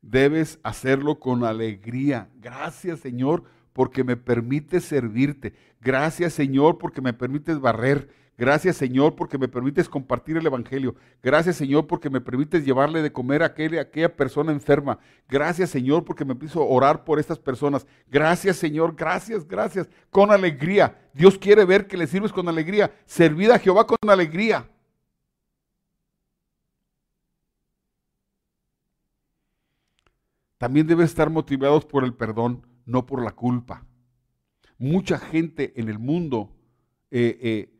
Debes hacerlo con alegría. Gracias Señor porque me permites servirte. Gracias Señor porque me permites barrer. Gracias Señor porque me permites compartir el Evangelio. Gracias Señor porque me permites llevarle de comer a aquella, persona enferma. Gracias Señor porque me a orar por estas personas. Gracias Señor, gracias, gracias. Con alegría. Dios quiere ver que le sirves con alegría. Servid a Jehová con alegría. También deben estar motivados por el perdón, no por la culpa. Mucha gente en el mundo, eh, eh,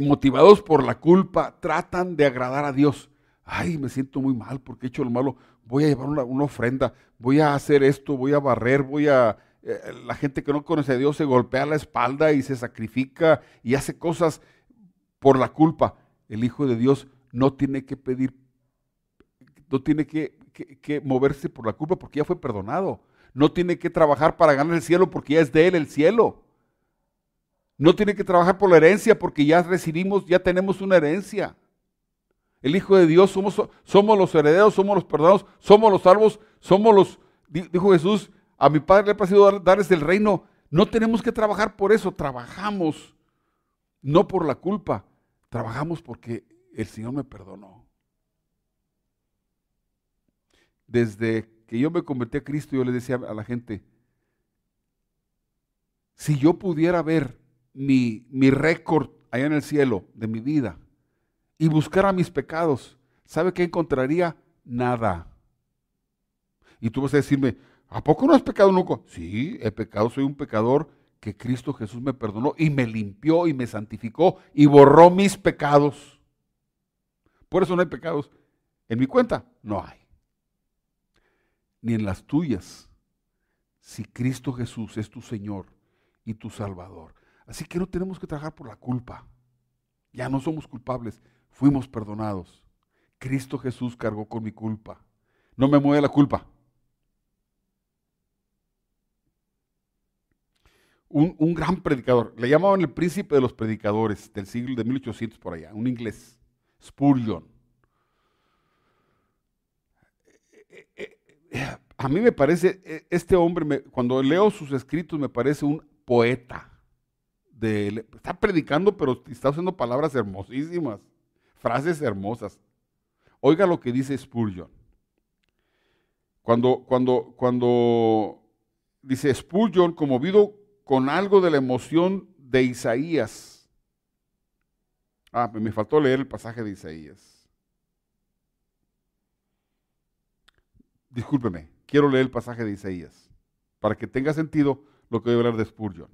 motivados por la culpa, tratan de agradar a Dios. Ay, me siento muy mal porque he hecho lo malo. Voy a llevar una, ofrenda, voy a hacer esto, voy a barrer, voy a... la gente que no conoce a Dios se golpea la espalda y se sacrifica y hace cosas por la culpa. El Hijo de Dios no tiene que pedir, no tiene que que, moverse por la culpa porque ya fue perdonado. No tiene que trabajar para ganar el cielo porque ya es de él el cielo. No tiene que trabajar por la herencia porque ya recibimos, ya tenemos una herencia. El Hijo de Dios, somos, somos los herederos, somos los perdonados, somos los salvos, somos los, dijo Jesús, a mi Padre le ha parecido darles el reino. No tenemos que trabajar por eso, trabajamos no por la culpa, trabajamos porque el Señor me perdonó desde que yo me convertí a Cristo, yo le decía a la gente, si yo pudiera ver mi, mi récord allá en el cielo de mi vida y buscara mis pecados, ¿sabe qué encontraría? Nada. Y tú vas a decirme, ¿a poco no has pecado nunca? Sí, he pecado, soy un pecador que Cristo Jesús me perdonó y me limpió y me santificó y borró mis pecados. Por eso no hay pecados. En mi cuenta no hay ni en las tuyas, si Cristo Jesús es tu Señor y tu Salvador. Así que no tenemos que trabajar por la culpa. Ya no somos culpables, fuimos perdonados. Cristo Jesús cargó con mi culpa. No me mueve la culpa. Un, un, gran predicador, le llamaban el príncipe de los predicadores del siglo de 1800 por allá, un inglés, Spurgeon. a mí me parece, este hombre, cuando leo sus escritos, me parece un poeta. Está predicando, pero está usando palabras hermosísimas, frases hermosas. Oiga lo que dice Spurgeon. Cuando, cuando, cuando dice Spurgeon, conmovido con algo de la emoción de Isaías. Ah, me faltó leer el pasaje de Isaías. discúlpeme, quiero leer el pasaje de Isaías, para que tenga sentido lo que voy a hablar de Spurgeon.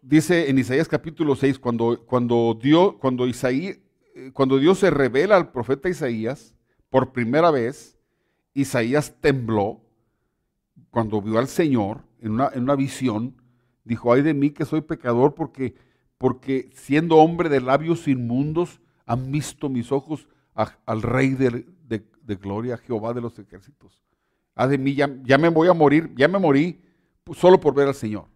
Dice en Isaías capítulo 6, cuando, cuando, Dios, cuando, Isaías, eh, cuando Dios se revela al profeta Isaías, por primera vez, Isaías tembló cuando vio al Señor en una, en una visión, dijo, ay de mí que soy pecador porque, porque siendo hombre de labios inmundos, han visto mis ojos al Rey de, gloria, Jehová de los ejércitos. Haz de mí, ya, me voy a morir, ya me morí solo por ver al Señor,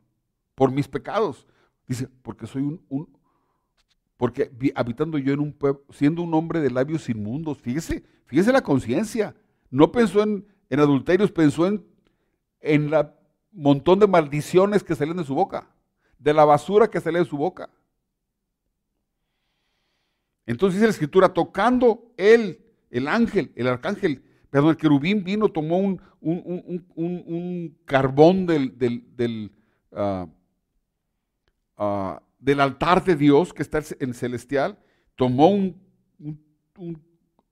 por mis pecados. Dice, porque soy un, porque habitando yo en un pueblo, siendo un hombre de labios inmundos, fíjese, fíjese la conciencia. No pensó en, en, adulterios, pensó en, en el montón de maldiciones que salen de su boca. de la basura que sale de su boca. Entonces dice la escritura, tocando él, el ángel, el arcángel, perdón, el querubín vino, tomó un, un, carbón del, del, ah, ah, del, altar de Dios que está en celestial, tomó un,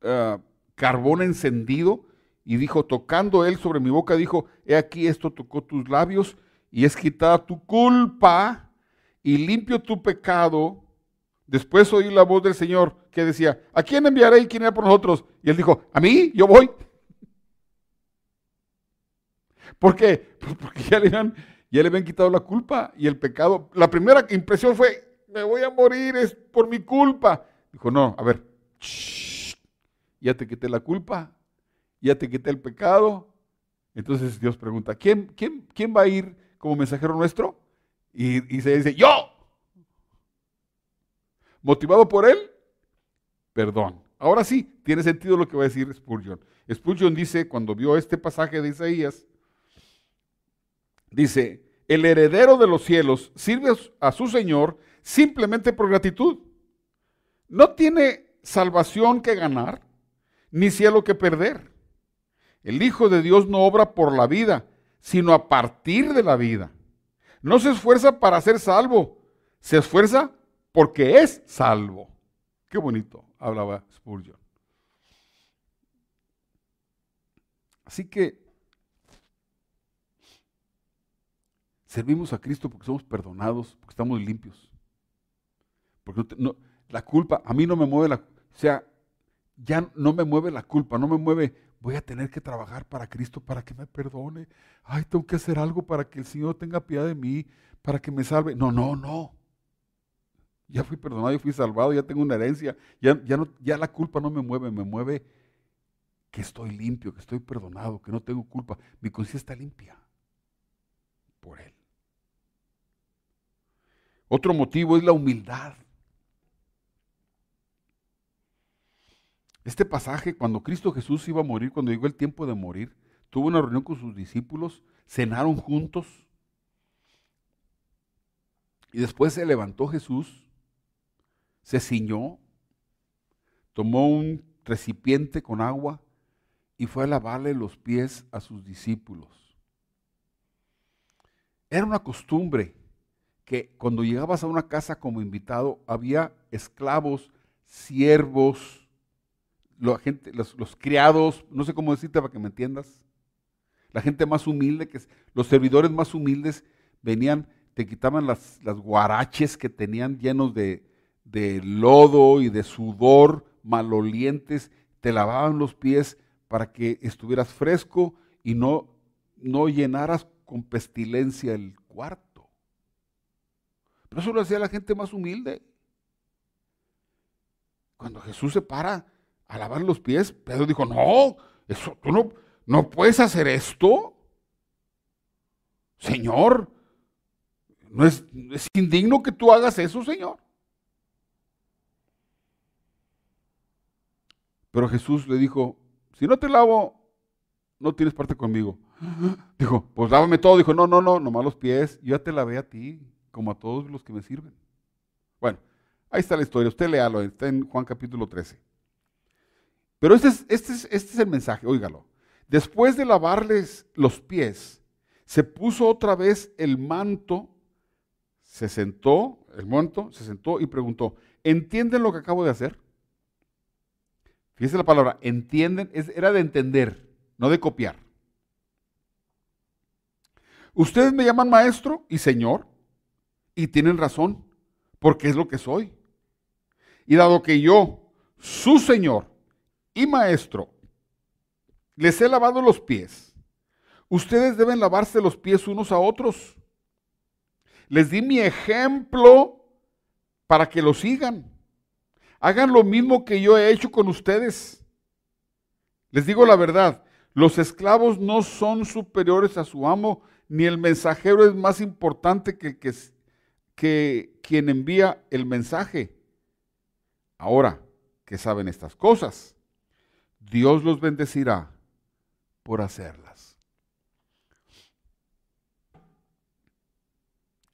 ah, carbón encendido y dijo, tocando él sobre mi boca, dijo, he aquí esto tocó tus labios y es quitada tu culpa y limpio tu pecado. Después oí la voz del Señor que decía, ¿a quién enviaré y quién irá por nosotros? Y él dijo, a mí, yo voy. ¿Por qué? Pues porque ya le, habían, ya le habían quitado la culpa y el pecado. La primera impresión fue, me voy a morir, es por mi culpa. Dijo, no, a ver, ya te quité la culpa, ya te quité el pecado. Entonces Dios pregunta, ¿quién, quién, quién va a ir como mensajero nuestro? Y, y se dice, yo. Motivado por él, perdón. Ahora sí, tiene sentido lo que va a decir Spurgeon. Spurgeon dice, cuando vio este pasaje de Isaías, dice, el heredero de los cielos sirve a su Señor simplemente por gratitud. No tiene salvación que ganar, ni cielo que perder. El Hijo de Dios no obra por la vida, sino a partir de la vida. No se esfuerza para ser salvo, se esfuerza porque es salvo. Qué bonito, hablaba Spurgeon. Así que servimos a Cristo porque somos perdonados, porque estamos limpios. Porque la culpa, a mí no me mueve la, o sea, ya no me mueve la culpa, no me mueve, voy a tener que trabajar para Cristo para que me perdone. Ay, tengo que hacer algo para que el Señor tenga piedad de mí, para que me salve. No, no, no. Ya fui perdonado, ya fui salvado, ya tengo una herencia. Ya la culpa no me mueve, me mueve que estoy limpio, que estoy perdonado, que no tengo culpa. Mi conciencia está limpia por Él. Otro motivo es la humildad. Este pasaje, cuando Cristo Jesús iba a morir, cuando llegó el tiempo de morir, tuvo una reunión con sus discípulos, cenaron juntos. Y después se levantó Jesús, se ciñó, tomó un recipiente con agua y fue a lavarle los pies a sus discípulos. Era una costumbre que cuando llegabas a una casa como invitado había esclavos, siervos, gente, los, criados, no sé cómo decirte para que me entiendas, la gente más humilde, que los servidores más humildes venían, te quitaban las, las guaraches que tenían llenos de, de lodo y de sudor, malolientes, te lavaban los pies para que estuvieras fresco y no, no llenaras con pestilencia el cuarto. Pero eso lo hacía la gente más humilde. Cuando Jesús se para a lavar los pies, Pedro dijo, no, eso, tú no, no puedes hacer esto. Señor, no es, es indigno que tú hagas eso, Señor. Pero Jesús le dijo, si no te lavo, no tienes parte conmigo. Dijo, pues lávame todo. Dijo, no, no, no, nomás los pies. Yo ya te lavé a ti, como a todos los que me sirven. Bueno, ahí está la historia. Usted léalo, está en Juan capítulo 13. Pero este es, este, es, este es el mensaje, óigalo. Después de lavarles los pies, se puso otra vez el manto, se sentó, el manto, se sentó y preguntó, ¿entienden lo que acabo de hacer? Fíjense la palabra, entienden, era de entender, no de copiar. Ustedes me llaman maestro y señor, y tienen razón, porque es lo que soy. Y dado que yo, su señor, y maestro, les he lavado los pies. Ustedes deben lavarse los pies unos a otros. Les di mi ejemplo para que lo sigan. Hagan lo mismo que yo he hecho con ustedes. Les digo la verdad, los esclavos no son superiores a su amo, ni el mensajero es más importante que, que, que quien envía el mensaje. Ahora que saben estas cosas, Dios los bendecirá por hacerlas.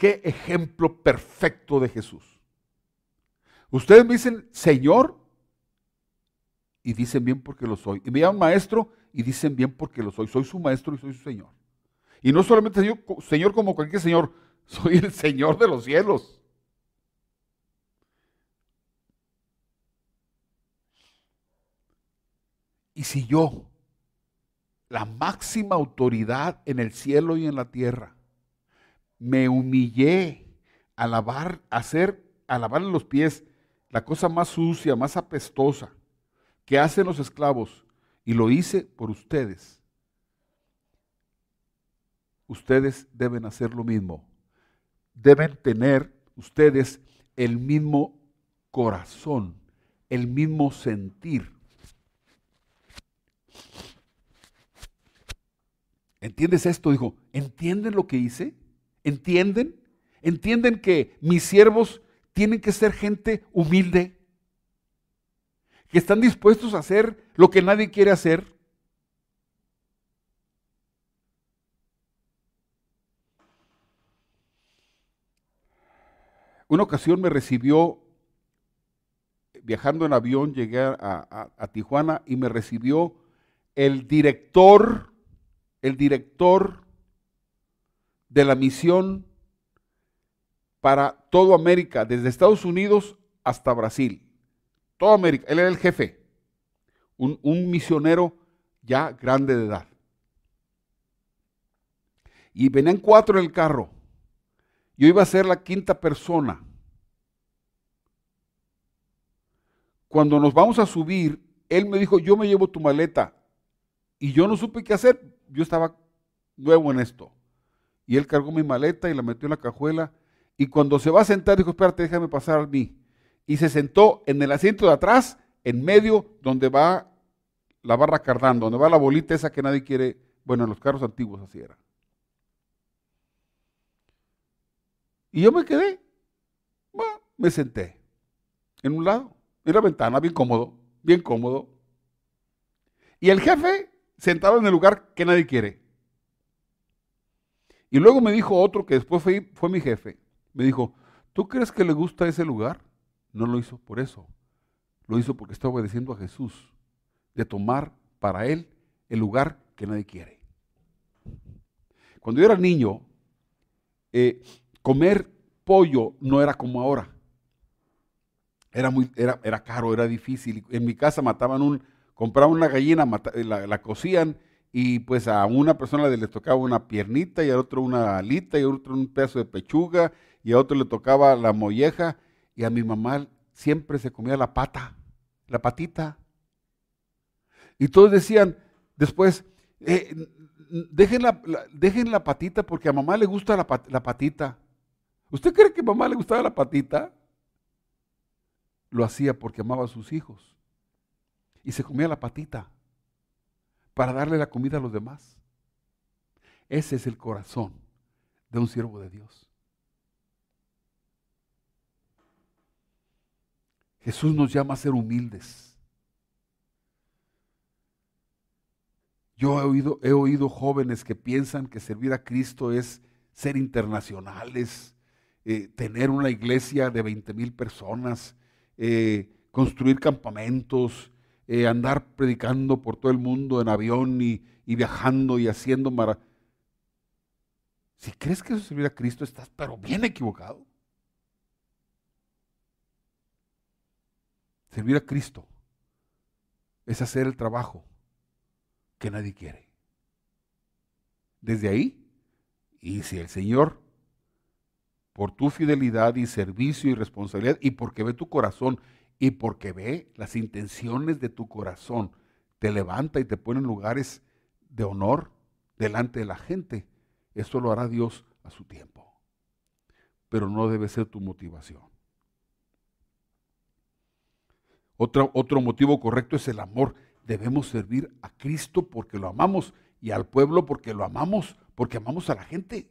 qué ejemplo perfecto de Jesús. Ustedes me dicen, Señor, y dicen bien porque lo soy. Y me llaman maestro y dicen bien porque lo soy. Soy su maestro y soy su Señor. Y no solamente señor, señor como cualquier Señor, soy el Señor de los cielos. Y si yo, la máxima autoridad en el cielo y en la tierra, me humillé a lavar, a hacer, a lavarle los pies, la cosa más sucia, más apestosa que hacen los esclavos, y lo hice por ustedes. Ustedes deben hacer lo mismo. Deben tener ustedes el mismo corazón, el mismo sentir. ¿Entiendes esto? Dijo, ¿entienden lo que hice? ¿Entienden? ¿Entienden que mis siervos tienen que ser gente humilde? ¿Que están dispuestos a hacer lo que nadie quiere hacer? Una ocasión me recibió, viajando en avión, llegué a, Tijuana y me recibió el director, el director de la misión para toda América, desde Estados Unidos hasta Brasil. Toda América. Él era el jefe. Un, un misionero ya grande de edad. Y venían cuatro en el carro. Yo iba a ser la quinta persona. Cuando nos vamos a subir, él me dijo, yo me llevo tu maleta. Y yo no supe qué hacer. Yo estaba nuevo en esto. Y él cargó mi maleta y la metió en la cajuela. Y cuando se va a sentar, dijo, espérate, déjame pasar a mí. Y se sentó en el asiento de atrás, en medio, donde va la barra cardando, donde va la bolita esa que nadie quiere. Bueno, en los carros antiguos así era. Y yo me quedé. Me senté en un lado, en la ventana, bien cómodo, bien cómodo. Y el jefe sentado en el lugar que nadie quiere. Y luego me dijo otro que después fue, fue mi jefe. Me dijo, ¿tú crees que le gusta ese lugar? No lo hizo por eso. Lo hizo porque está obedeciendo a Jesús. De tomar para él el lugar que nadie quiere. Cuando yo era niño, eh, comer pollo no era como ahora. Era, muy, era, era caro, era difícil. En mi casa mataban un, compraban una gallina, la, la cocían y pues a una persona le tocaba una piernita y a otro una alita y a otro un pedazo de pechuga y a otro le tocaba la molleja y a mi mamá siempre se comía la pata, la patita. Y todos decían después, eh, dejen, la, dejen, la, patita porque a mamá le gusta la, la patita. ¿Usted cree que mamá le gustaba la patita? Lo hacía porque amaba a sus hijos. Y se comía la patita para darle la comida a los demás. Ese es el corazón de un siervo de Dios. Jesús nos llama a ser humildes. Yo he oído, he oído jóvenes que piensan que servir a Cristo es ser internacionales, eh, tener una iglesia de 20 mil personas, eh, construir campamentos, eh, andar predicando por todo el mundo en avión y, viajando y haciendo maravillas. Si crees que eso es servir a Cristo, estás pero bien equivocado. Servir a Cristo es hacer el trabajo que nadie quiere. Desde ahí, y si el Señor, por tu fidelidad y servicio y responsabilidad, y porque ve tu corazón y porque ve las intenciones de tu corazón, te levanta y te pone en lugares de honor delante de la gente. Eso lo hará Dios a su tiempo. Pero no debe ser tu motivación. Otro, otro motivo correcto es el amor. Debemos servir a Cristo porque lo amamos y al pueblo porque lo amamos, porque amamos a la gente.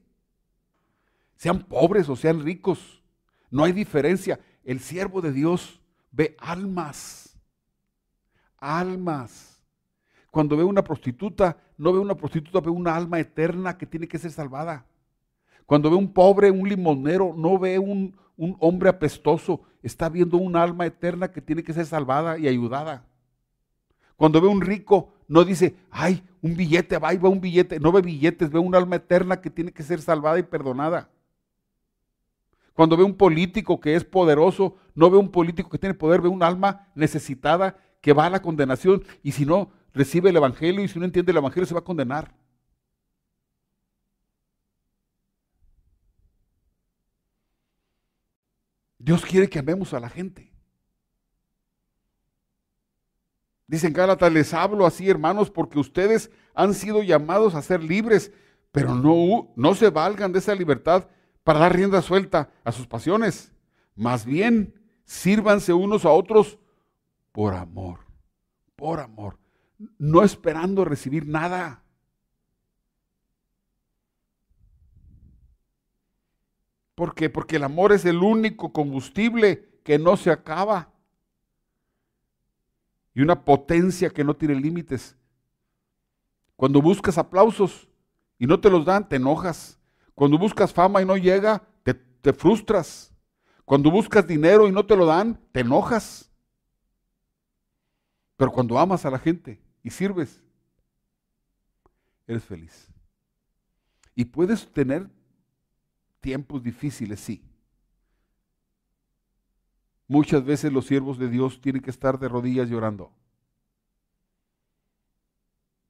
Sean pobres o sean ricos, no hay diferencia. El siervo de Dios ve almas, almas. Cuando ve una prostituta, no ve una prostituta, ve una alma eterna que tiene que ser salvada. Cuando ve un pobre, un limonero, no ve un, hombre apestoso, está viendo un alma eterna que tiene que ser salvada y ayudada. Cuando ve un rico, no dice, ay, un billete, va, va un billete. No ve billetes, ve un alma eterna que tiene que ser salvada y perdonada. Cuando ve un político que es poderoso, no ve un político que tiene poder, ve un alma necesitada que va a la condenación. Y si no recibe el Evangelio y si no entiende el Evangelio, se va a condenar. Dios quiere que amemos a la gente. Dicen Gálatas, les hablo así, hermanos, porque ustedes han sido llamados a ser libres, pero no, no se valgan de esa libertad para dar rienda suelta a sus pasiones. Más bien, sírvanse unos a otros por amor, por amor, no esperando recibir nada. ¿Por qué? Porque el amor es el único combustible que no se acaba. Y una potencia que no tiene límites. Cuando buscas aplausos y no te los dan, te enojas. Cuando buscas fama y no llega, te, te frustras. Cuando buscas dinero y no te lo dan, te enojas. Pero cuando amas a la gente y sirves, eres feliz. Y puedes tener tiempos difíciles, sí. Muchas veces los siervos de Dios tienen que estar de rodillas llorando,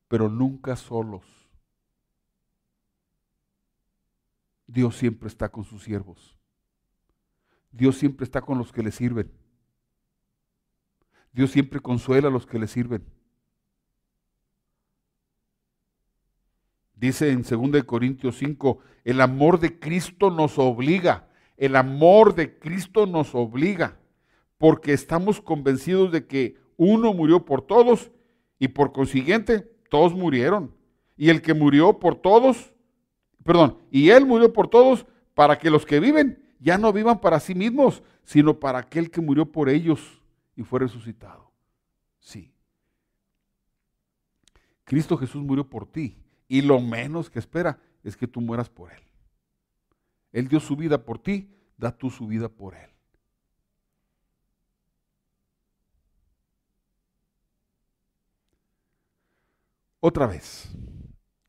pero nunca solos. Dios siempre está con sus siervos. Dios siempre está con los que le sirven. Dios siempre consuela a los que le sirven. Dice en 2 Corintios 5, el amor de Cristo nos obliga, el amor de Cristo nos obliga, porque estamos convencidos de que uno murió por todos y por consiguiente todos murieron. Y el que murió por todos, perdón, y él murió por todos para que los que viven ya no vivan para sí mismos, sino para aquel que murió por ellos y fue resucitado. Sí. Cristo Jesús murió por ti y lo menos que espera es que tú mueras por Él. Él dio su vida por ti, da tú su vida por Él. Otra vez,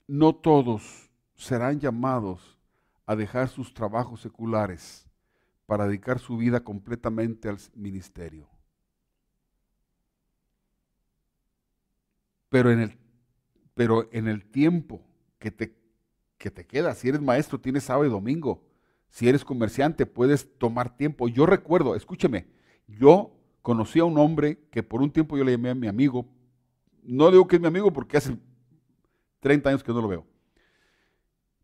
no todos serán llamados a dejar sus trabajos seculares para dedicar su vida completamente al ministerio. Pero en el pero en el tiempo que te, que te queda, si eres maestro, tienes sábado y domingo. Si eres comerciante, puedes tomar tiempo. Yo recuerdo, escúcheme, yo conocí a un hombre que por un tiempo yo le llamé a mi amigo. No digo que es mi amigo porque hace 30 años que no lo veo.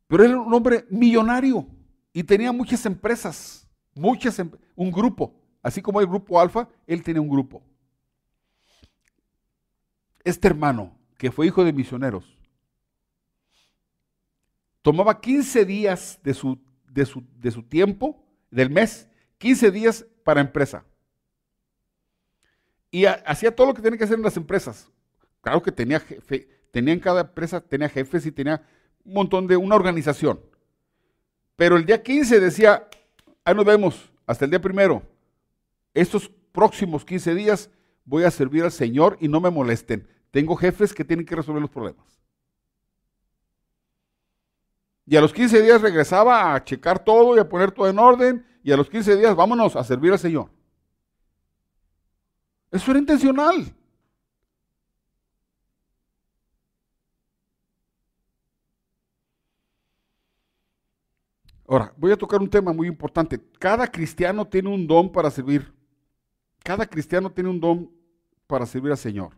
Pero era un hombre millonario y tenía muchas empresas, muchas, em, un grupo. Así como el grupo Alfa, él tenía un grupo. Este hermano que fue hijo de misioneros, tomaba 15 días de su, de su, de su tiempo, del mes, 15 días para empresa. Y hacía todo lo que tenía que hacer en las empresas. Claro que tenía jefe, tenía en cada empresa, tenía jefes y tenía un montón de una organización. Pero el día 15 decía, ahí nos vemos, hasta el día primero. Estos próximos 15 días voy a servir al Señor y no me molesten. Tengo jefes que tienen que resolver los problemas. Y a los 15 días regresaba a checar todo y a poner todo en orden. Y a los 15 días vámonos a servir al Señor. Eso era intencional. Ahora, voy a tocar un tema muy importante. Cada cristiano tiene un don para servir. Cada cristiano tiene un don para servir al Señor.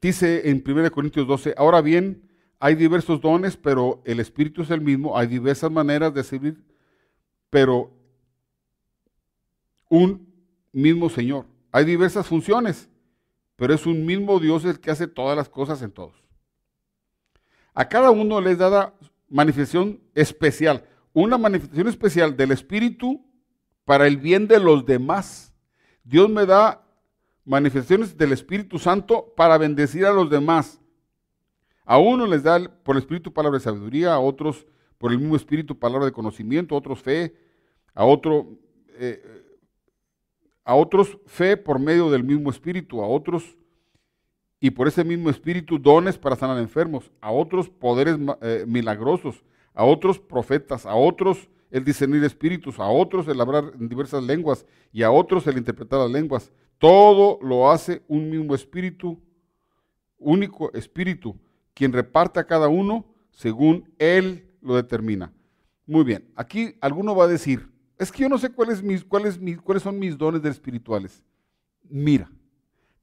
Dice en 1 Corintios 12, ahora bien, hay diversos dones, pero el Espíritu es el mismo, hay diversas maneras de servir, pero un mismo Señor. Hay diversas funciones, pero es un mismo Dios el que hace todas las cosas en todos. A cada uno les da manifestación especial, una manifestación especial del Espíritu para el bien de los demás. Dios me da manifestaciones del Espíritu Santo para bendecir a los demás. A uno les da por el Espíritu palabra de sabiduría, a otros por el mismo Espíritu palabra de conocimiento, a otros fe, a otro eh, a otros fe por medio del mismo Espíritu, a otros y por ese mismo Espíritu dones para sanar enfermos, a otros poderes eh, milagrosos, a otros profetas, a otros el discernir espíritus, a otros el hablar en diversas lenguas y a otros el interpretar las lenguas. Todo lo hace un mismo espíritu, único espíritu, quien reparte a cada uno según él lo determina. Muy bien, aquí alguno va a decir, es que yo no sé cuáles, mis, cuáles, cuáles son mis dones espirituales. Mira,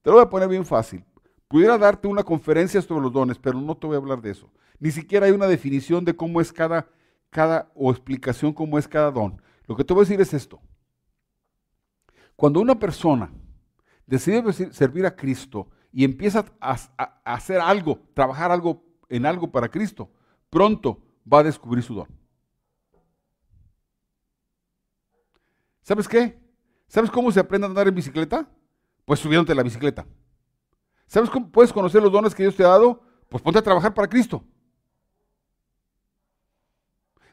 te lo voy a poner bien fácil. Pudiera darte una conferencia sobre los dones, pero no te voy a hablar de eso. Ni siquiera hay una definición de cómo es cada, cada o explicación cómo es cada don. Lo que te voy a decir es esto. Cuando una persona decide servir a Cristo y empieza a, hacer algo, trabajar algo en algo para Cristo, pronto va a descubrir su don. ¿Sabes qué? ¿Sabes cómo se aprende a andar en bicicleta? Pues subiéndote la bicicleta. ¿Sabes cómo puedes conocer los dones que Dios te ha dado? Pues ponte a trabajar para Cristo.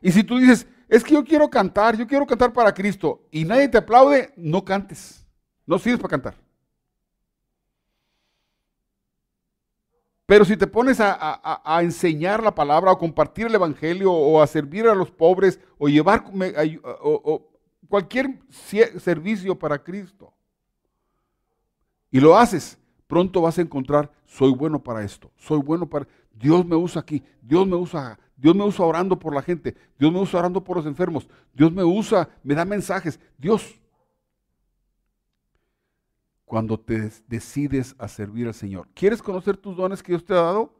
Y si tú dices, es que yo quiero cantar, yo quiero cantar para Cristo, y nadie te aplaude, no cantes. No sirves para cantar. Pero si te pones a, enseñar la palabra, o compartir el evangelio, o a servir a los pobres, o llevar, o, cualquier servicio para Cristo, y lo haces, pronto vas a encontrar, soy bueno para esto, soy bueno para... Dios me usa aquí, Dios me usa, Dios me usa orando por la gente, Dios me usa orando por los enfermos, Dios me usa, me da mensajes, Dios. Cuando te decides a servir al Señor, ¿quieres conocer tus dones que Dios te ha dado?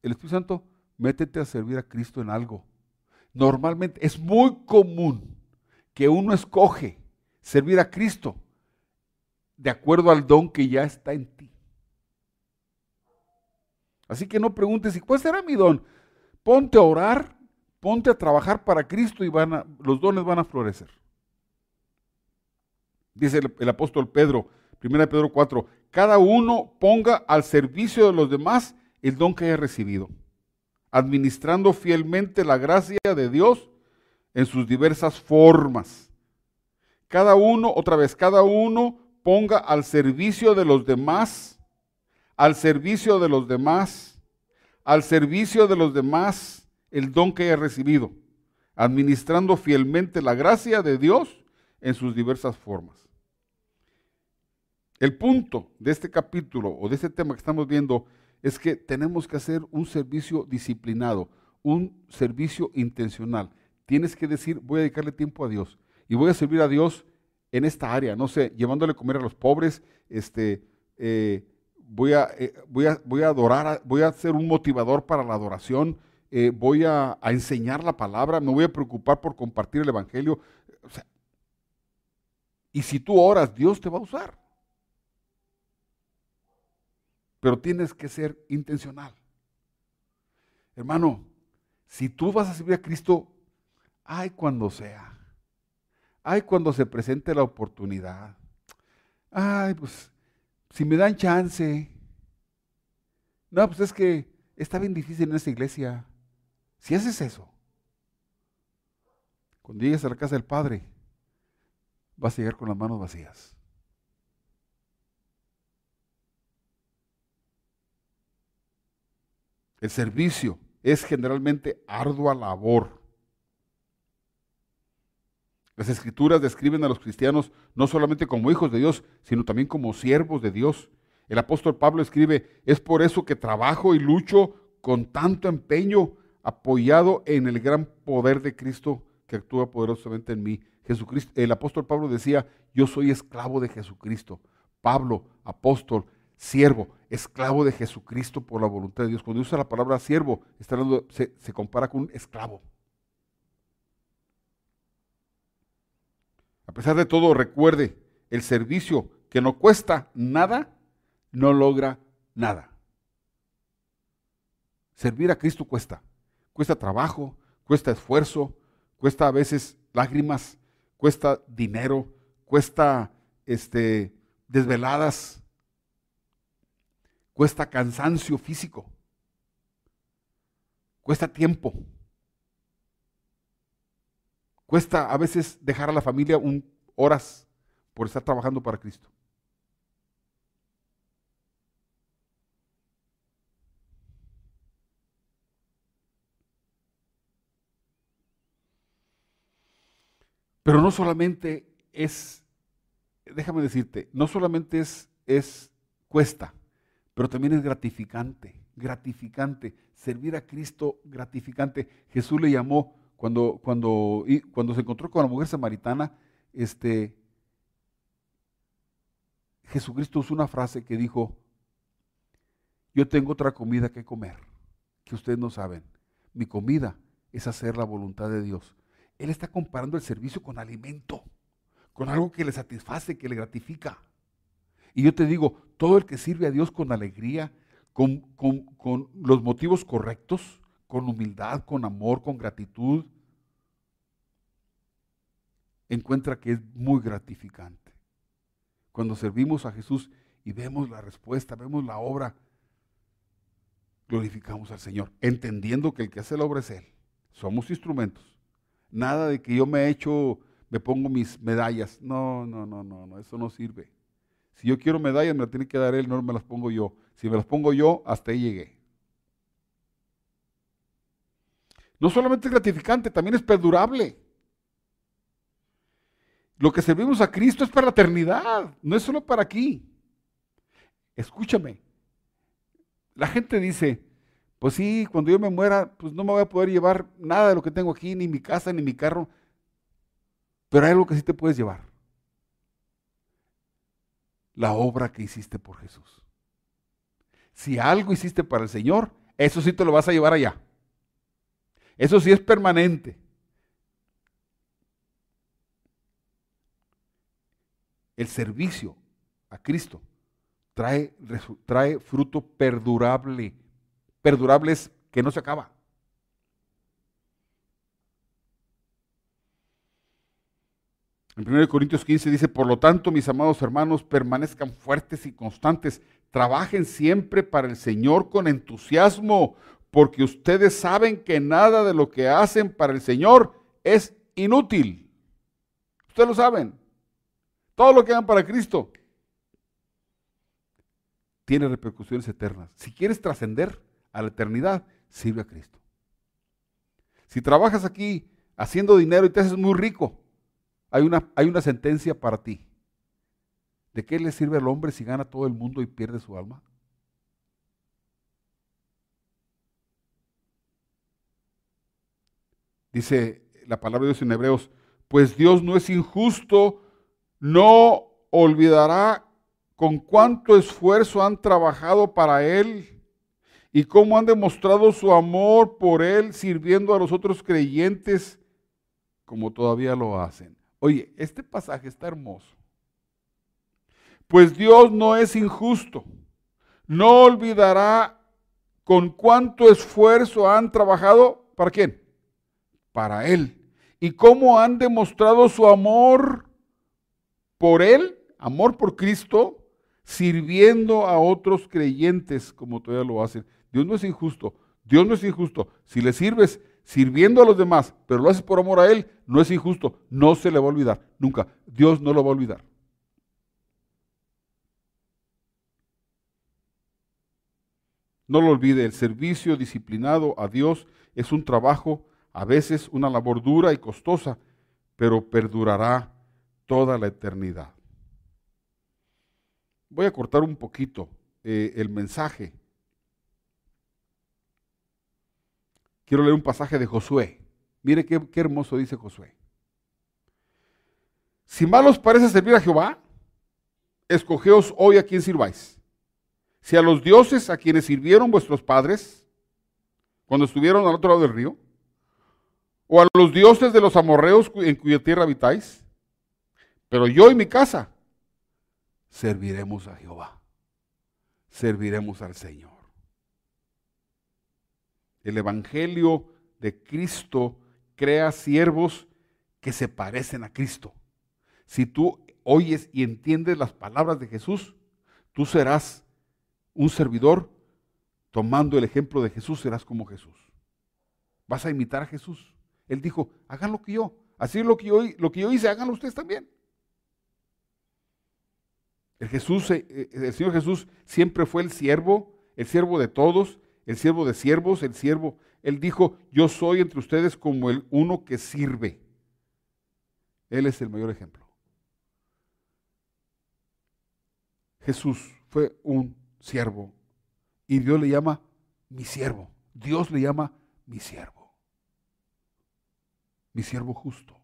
El Espíritu Santo, métete a servir a Cristo en algo. Normalmente es muy común que uno escoge servir a Cristo de acuerdo al don que ya está en ti. Así que no preguntes, ¿y cuál será mi don? Ponte a orar, ponte a trabajar para Cristo y van los dones van a florecer. Dice el, el apóstol Pedro, 1 Pedro 4, cada uno ponga al servicio de los demás el don que haya recibido, administrando fielmente la gracia de Dios en sus diversas formas. Cada uno, otra vez, cada uno ponga al servicio de los demás, al servicio de los demás, al servicio de los demás el don que haya recibido, administrando fielmente la gracia de Dios en sus diversas formas. El punto de este capítulo o de este tema que estamos viendo es que tenemos que hacer un servicio disciplinado, un servicio intencional tienes que decir, voy a dedicarle tiempo a Dios y voy a servir a Dios en esta área, no sé, llevándole a comer a los pobres, este, eh, voy, a, eh, voy, a, voy a adorar, voy a ser un motivador para la adoración, eh, voy a, a, enseñar la palabra, me voy a preocupar por compartir el Evangelio. y si tú oras, Dios te va a usar. Pero tienes que ser intencional. Hermano, si tú vas a servir a Cristo, Ay, cuando sea. Ay, cuando se presente la oportunidad. Ay, pues, si me dan chance. No, pues es que está bien difícil en esta iglesia. Si haces eso, cuando llegues a la casa del Padre, vas a llegar con las manos vacías. El servicio es generalmente ardua labor. Las escrituras describen a los cristianos no solamente como hijos de Dios, sino también como siervos de Dios. El apóstol Pablo escribe, es por eso que trabajo y lucho con tanto empeño, apoyado en el gran poder de Cristo que actúa poderosamente en mí. Jesucristo, el apóstol Pablo decía, yo soy esclavo de Jesucristo. Pablo, apóstol, siervo, esclavo de Jesucristo por la voluntad de Dios. Cuando usa la palabra siervo, está se, se compara con un esclavo. Pesar de todo, recuerde, el servicio que no cuesta nada, no logra nada. Servir a Cristo cuesta. Cuesta trabajo, cuesta esfuerzo, cuesta a veces lágrimas, cuesta dinero, cuesta este, desveladas, cuesta cansancio físico. Cuesta tiempo. Cuesta a veces dejar a la familia un, horas por estar trabajando para Cristo. Pero no solamente es, déjame decirte, no solamente es, es cuesta, pero también es gratificante, gratificante. Servir a Cristo, gratificante. Jesús le llamó, cuando, cuando, cuando se encontró con la mujer samaritana, este, Jesucristo usó una frase que dijo, yo tengo otra comida que comer, que ustedes no saben. Mi comida es hacer la voluntad de Dios. Él está comparando el servicio con alimento, con algo que le satisface, que le gratifica. Y yo te digo, todo el que sirve a Dios con alegría, con, con los motivos correctos, con humildad, con amor, con gratitud, encuentra que es muy gratificante. Cuando servimos a Jesús y vemos la respuesta, vemos la obra, glorificamos al Señor, entendiendo que el que hace la obra es Él. Somos instrumentos. Nada de que yo me he hecho, me pongo mis medallas. No, no, no, no, no, eso no sirve. Si yo quiero medallas, me las tiene que dar él, no me las pongo yo. Si me las pongo yo, hasta ahí llegué. No solamente es gratificante, también es perdurable. Lo que servimos a Cristo es para la eternidad, no es solo para aquí. Escúchame. La gente dice, pues sí, cuando yo me muera, pues no me voy a poder llevar nada de lo que tengo aquí, ni mi casa, ni mi carro. Pero hay algo que sí te puedes llevar. La obra que hiciste por Jesús. Si algo hiciste para el Señor, eso sí te lo vas a llevar allá. Eso sí es permanente. El servicio a Cristo trae, trae fruto perdurable perdurables que no se acaba. En 1 Corintios 15 dice, por lo tanto, mis amados hermanos, permanezcan fuertes y constantes, trabajen siempre para el Señor con entusiasmo, porque ustedes saben que nada de lo que hacen para el Señor es inútil. Ustedes lo saben. Todo lo que hagan para Cristo tiene repercusiones eternas. Si quieres trascender, a la eternidad, sirve a Cristo. Si trabajas aquí haciendo dinero y te haces muy rico, hay una, hay una sentencia para ti. ¿De qué le sirve al hombre si gana todo el mundo y pierde su alma? Dice la palabra de Dios en Hebreos, pues Dios no es injusto, no olvidará con cuánto esfuerzo han trabajado para Él y cómo han demostrado su amor por Él sirviendo a los otros creyentes como todavía lo hacen. Oye, este pasaje está hermoso. Pues Dios no es injusto. No olvidará con cuánto esfuerzo han trabajado. ¿Para quién? Para Él. Y cómo han demostrado su amor por Él, amor por Cristo, sirviendo a otros creyentes como todavía lo hacen. Dios no es injusto. Dios no es injusto. Si le sirves sirviendo a los demás, pero lo haces por amor a Él, no es injusto. No se le va a olvidar. Nunca. Dios no lo va a olvidar. No lo olvide, el servicio disciplinado a Dios es un trabajo, a veces una labor dura y costosa, pero perdurará toda la eternidad. Voy a cortar un poquito eh, el mensaje Quiero leer un pasaje de Josué. Mire qué, hermoso dice Josué. Si mal os parece servir a Jehová, escogeos hoy a quien sirváis. Si a los dioses a quienes sirvieron vuestros padres cuando estuvieron al otro lado del río, o a los dioses de los amorreos en cuya tierra habitáis, pero yo y mi casa serviremos a Jehová, serviremos al Señor. El Evangelio de Cristo crea siervos que se parecen a Cristo. Si tú oyes y entiendes las palabras de Jesús, tú serás un servidor tomando el ejemplo de Jesús, serás como Jesús. Vas a imitar a Jesús. Él dijo, hagan lo que yo. Así lo que yo, lo que yo hice, háganlo ustedes también. El, Jesús, eh, eh, el Señor Jesús siempre fue el siervo, el siervo de todos, el siervo de siervos, el siervo. Él dijo, yo soy entre ustedes como el uno que sirve. Él es el mayor ejemplo. Jesús fue un siervo y Dios le llama mi siervo. Dios le llama mi siervo. Mi siervo justo.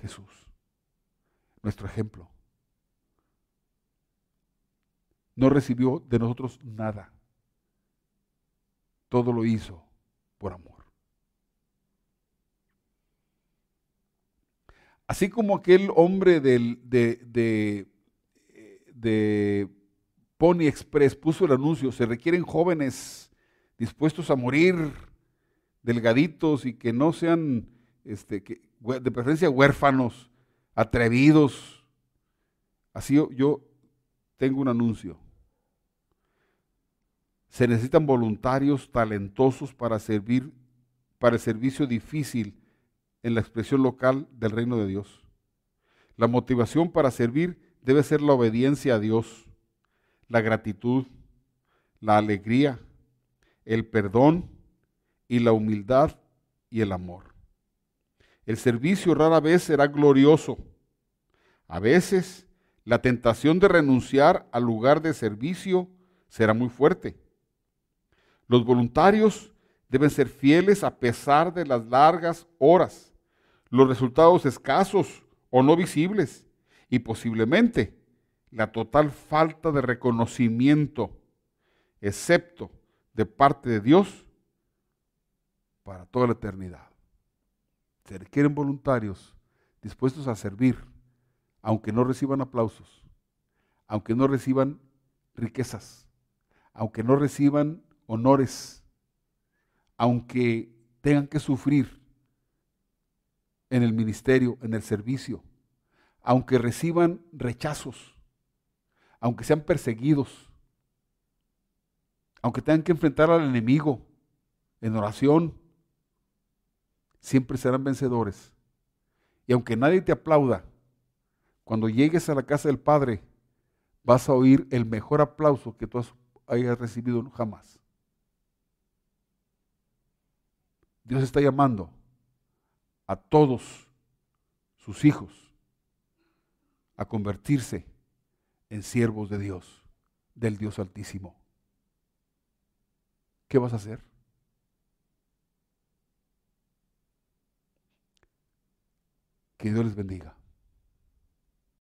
Jesús. Nuestro ejemplo. No recibió de nosotros nada. Todo lo hizo por amor. Así como aquel hombre del, de, de, Pony Express puso el anuncio, se requieren jóvenes dispuestos a morir, delgaditos y que no sean, este, de preferencia, huérfanos, atrevidos. Así yo tengo un anuncio. Se necesitan voluntarios talentosos para servir, para el servicio difícil en la expresión local del reino de Dios. La motivación para servir debe ser la obediencia a Dios, la gratitud, la alegría, el perdón y la humildad y el amor. El servicio rara vez será glorioso. A veces la tentación de renunciar al lugar de servicio será muy fuerte. Los voluntarios deben ser fieles a pesar de las largas horas, los resultados escasos o no visibles y posiblemente la total falta de reconocimiento, excepto de parte de Dios, para toda la eternidad. Se requieren voluntarios dispuestos a servir, aunque no reciban aplausos, aunque no reciban riquezas, aunque no reciban honores, aunque tengan que sufrir en el ministerio, en el servicio, aunque reciban rechazos, aunque sean perseguidos, aunque tengan que enfrentar al enemigo en oración, siempre serán vencedores. Y aunque nadie te aplauda, cuando llegues a la casa del Padre, vas a oír el mejor aplauso que tú hayas recibido jamás. Dios está llamando a todos sus hijos a convertirse en siervos de Dios, del Dios Altísimo. ¿Qué vas a hacer? Que Dios les bendiga.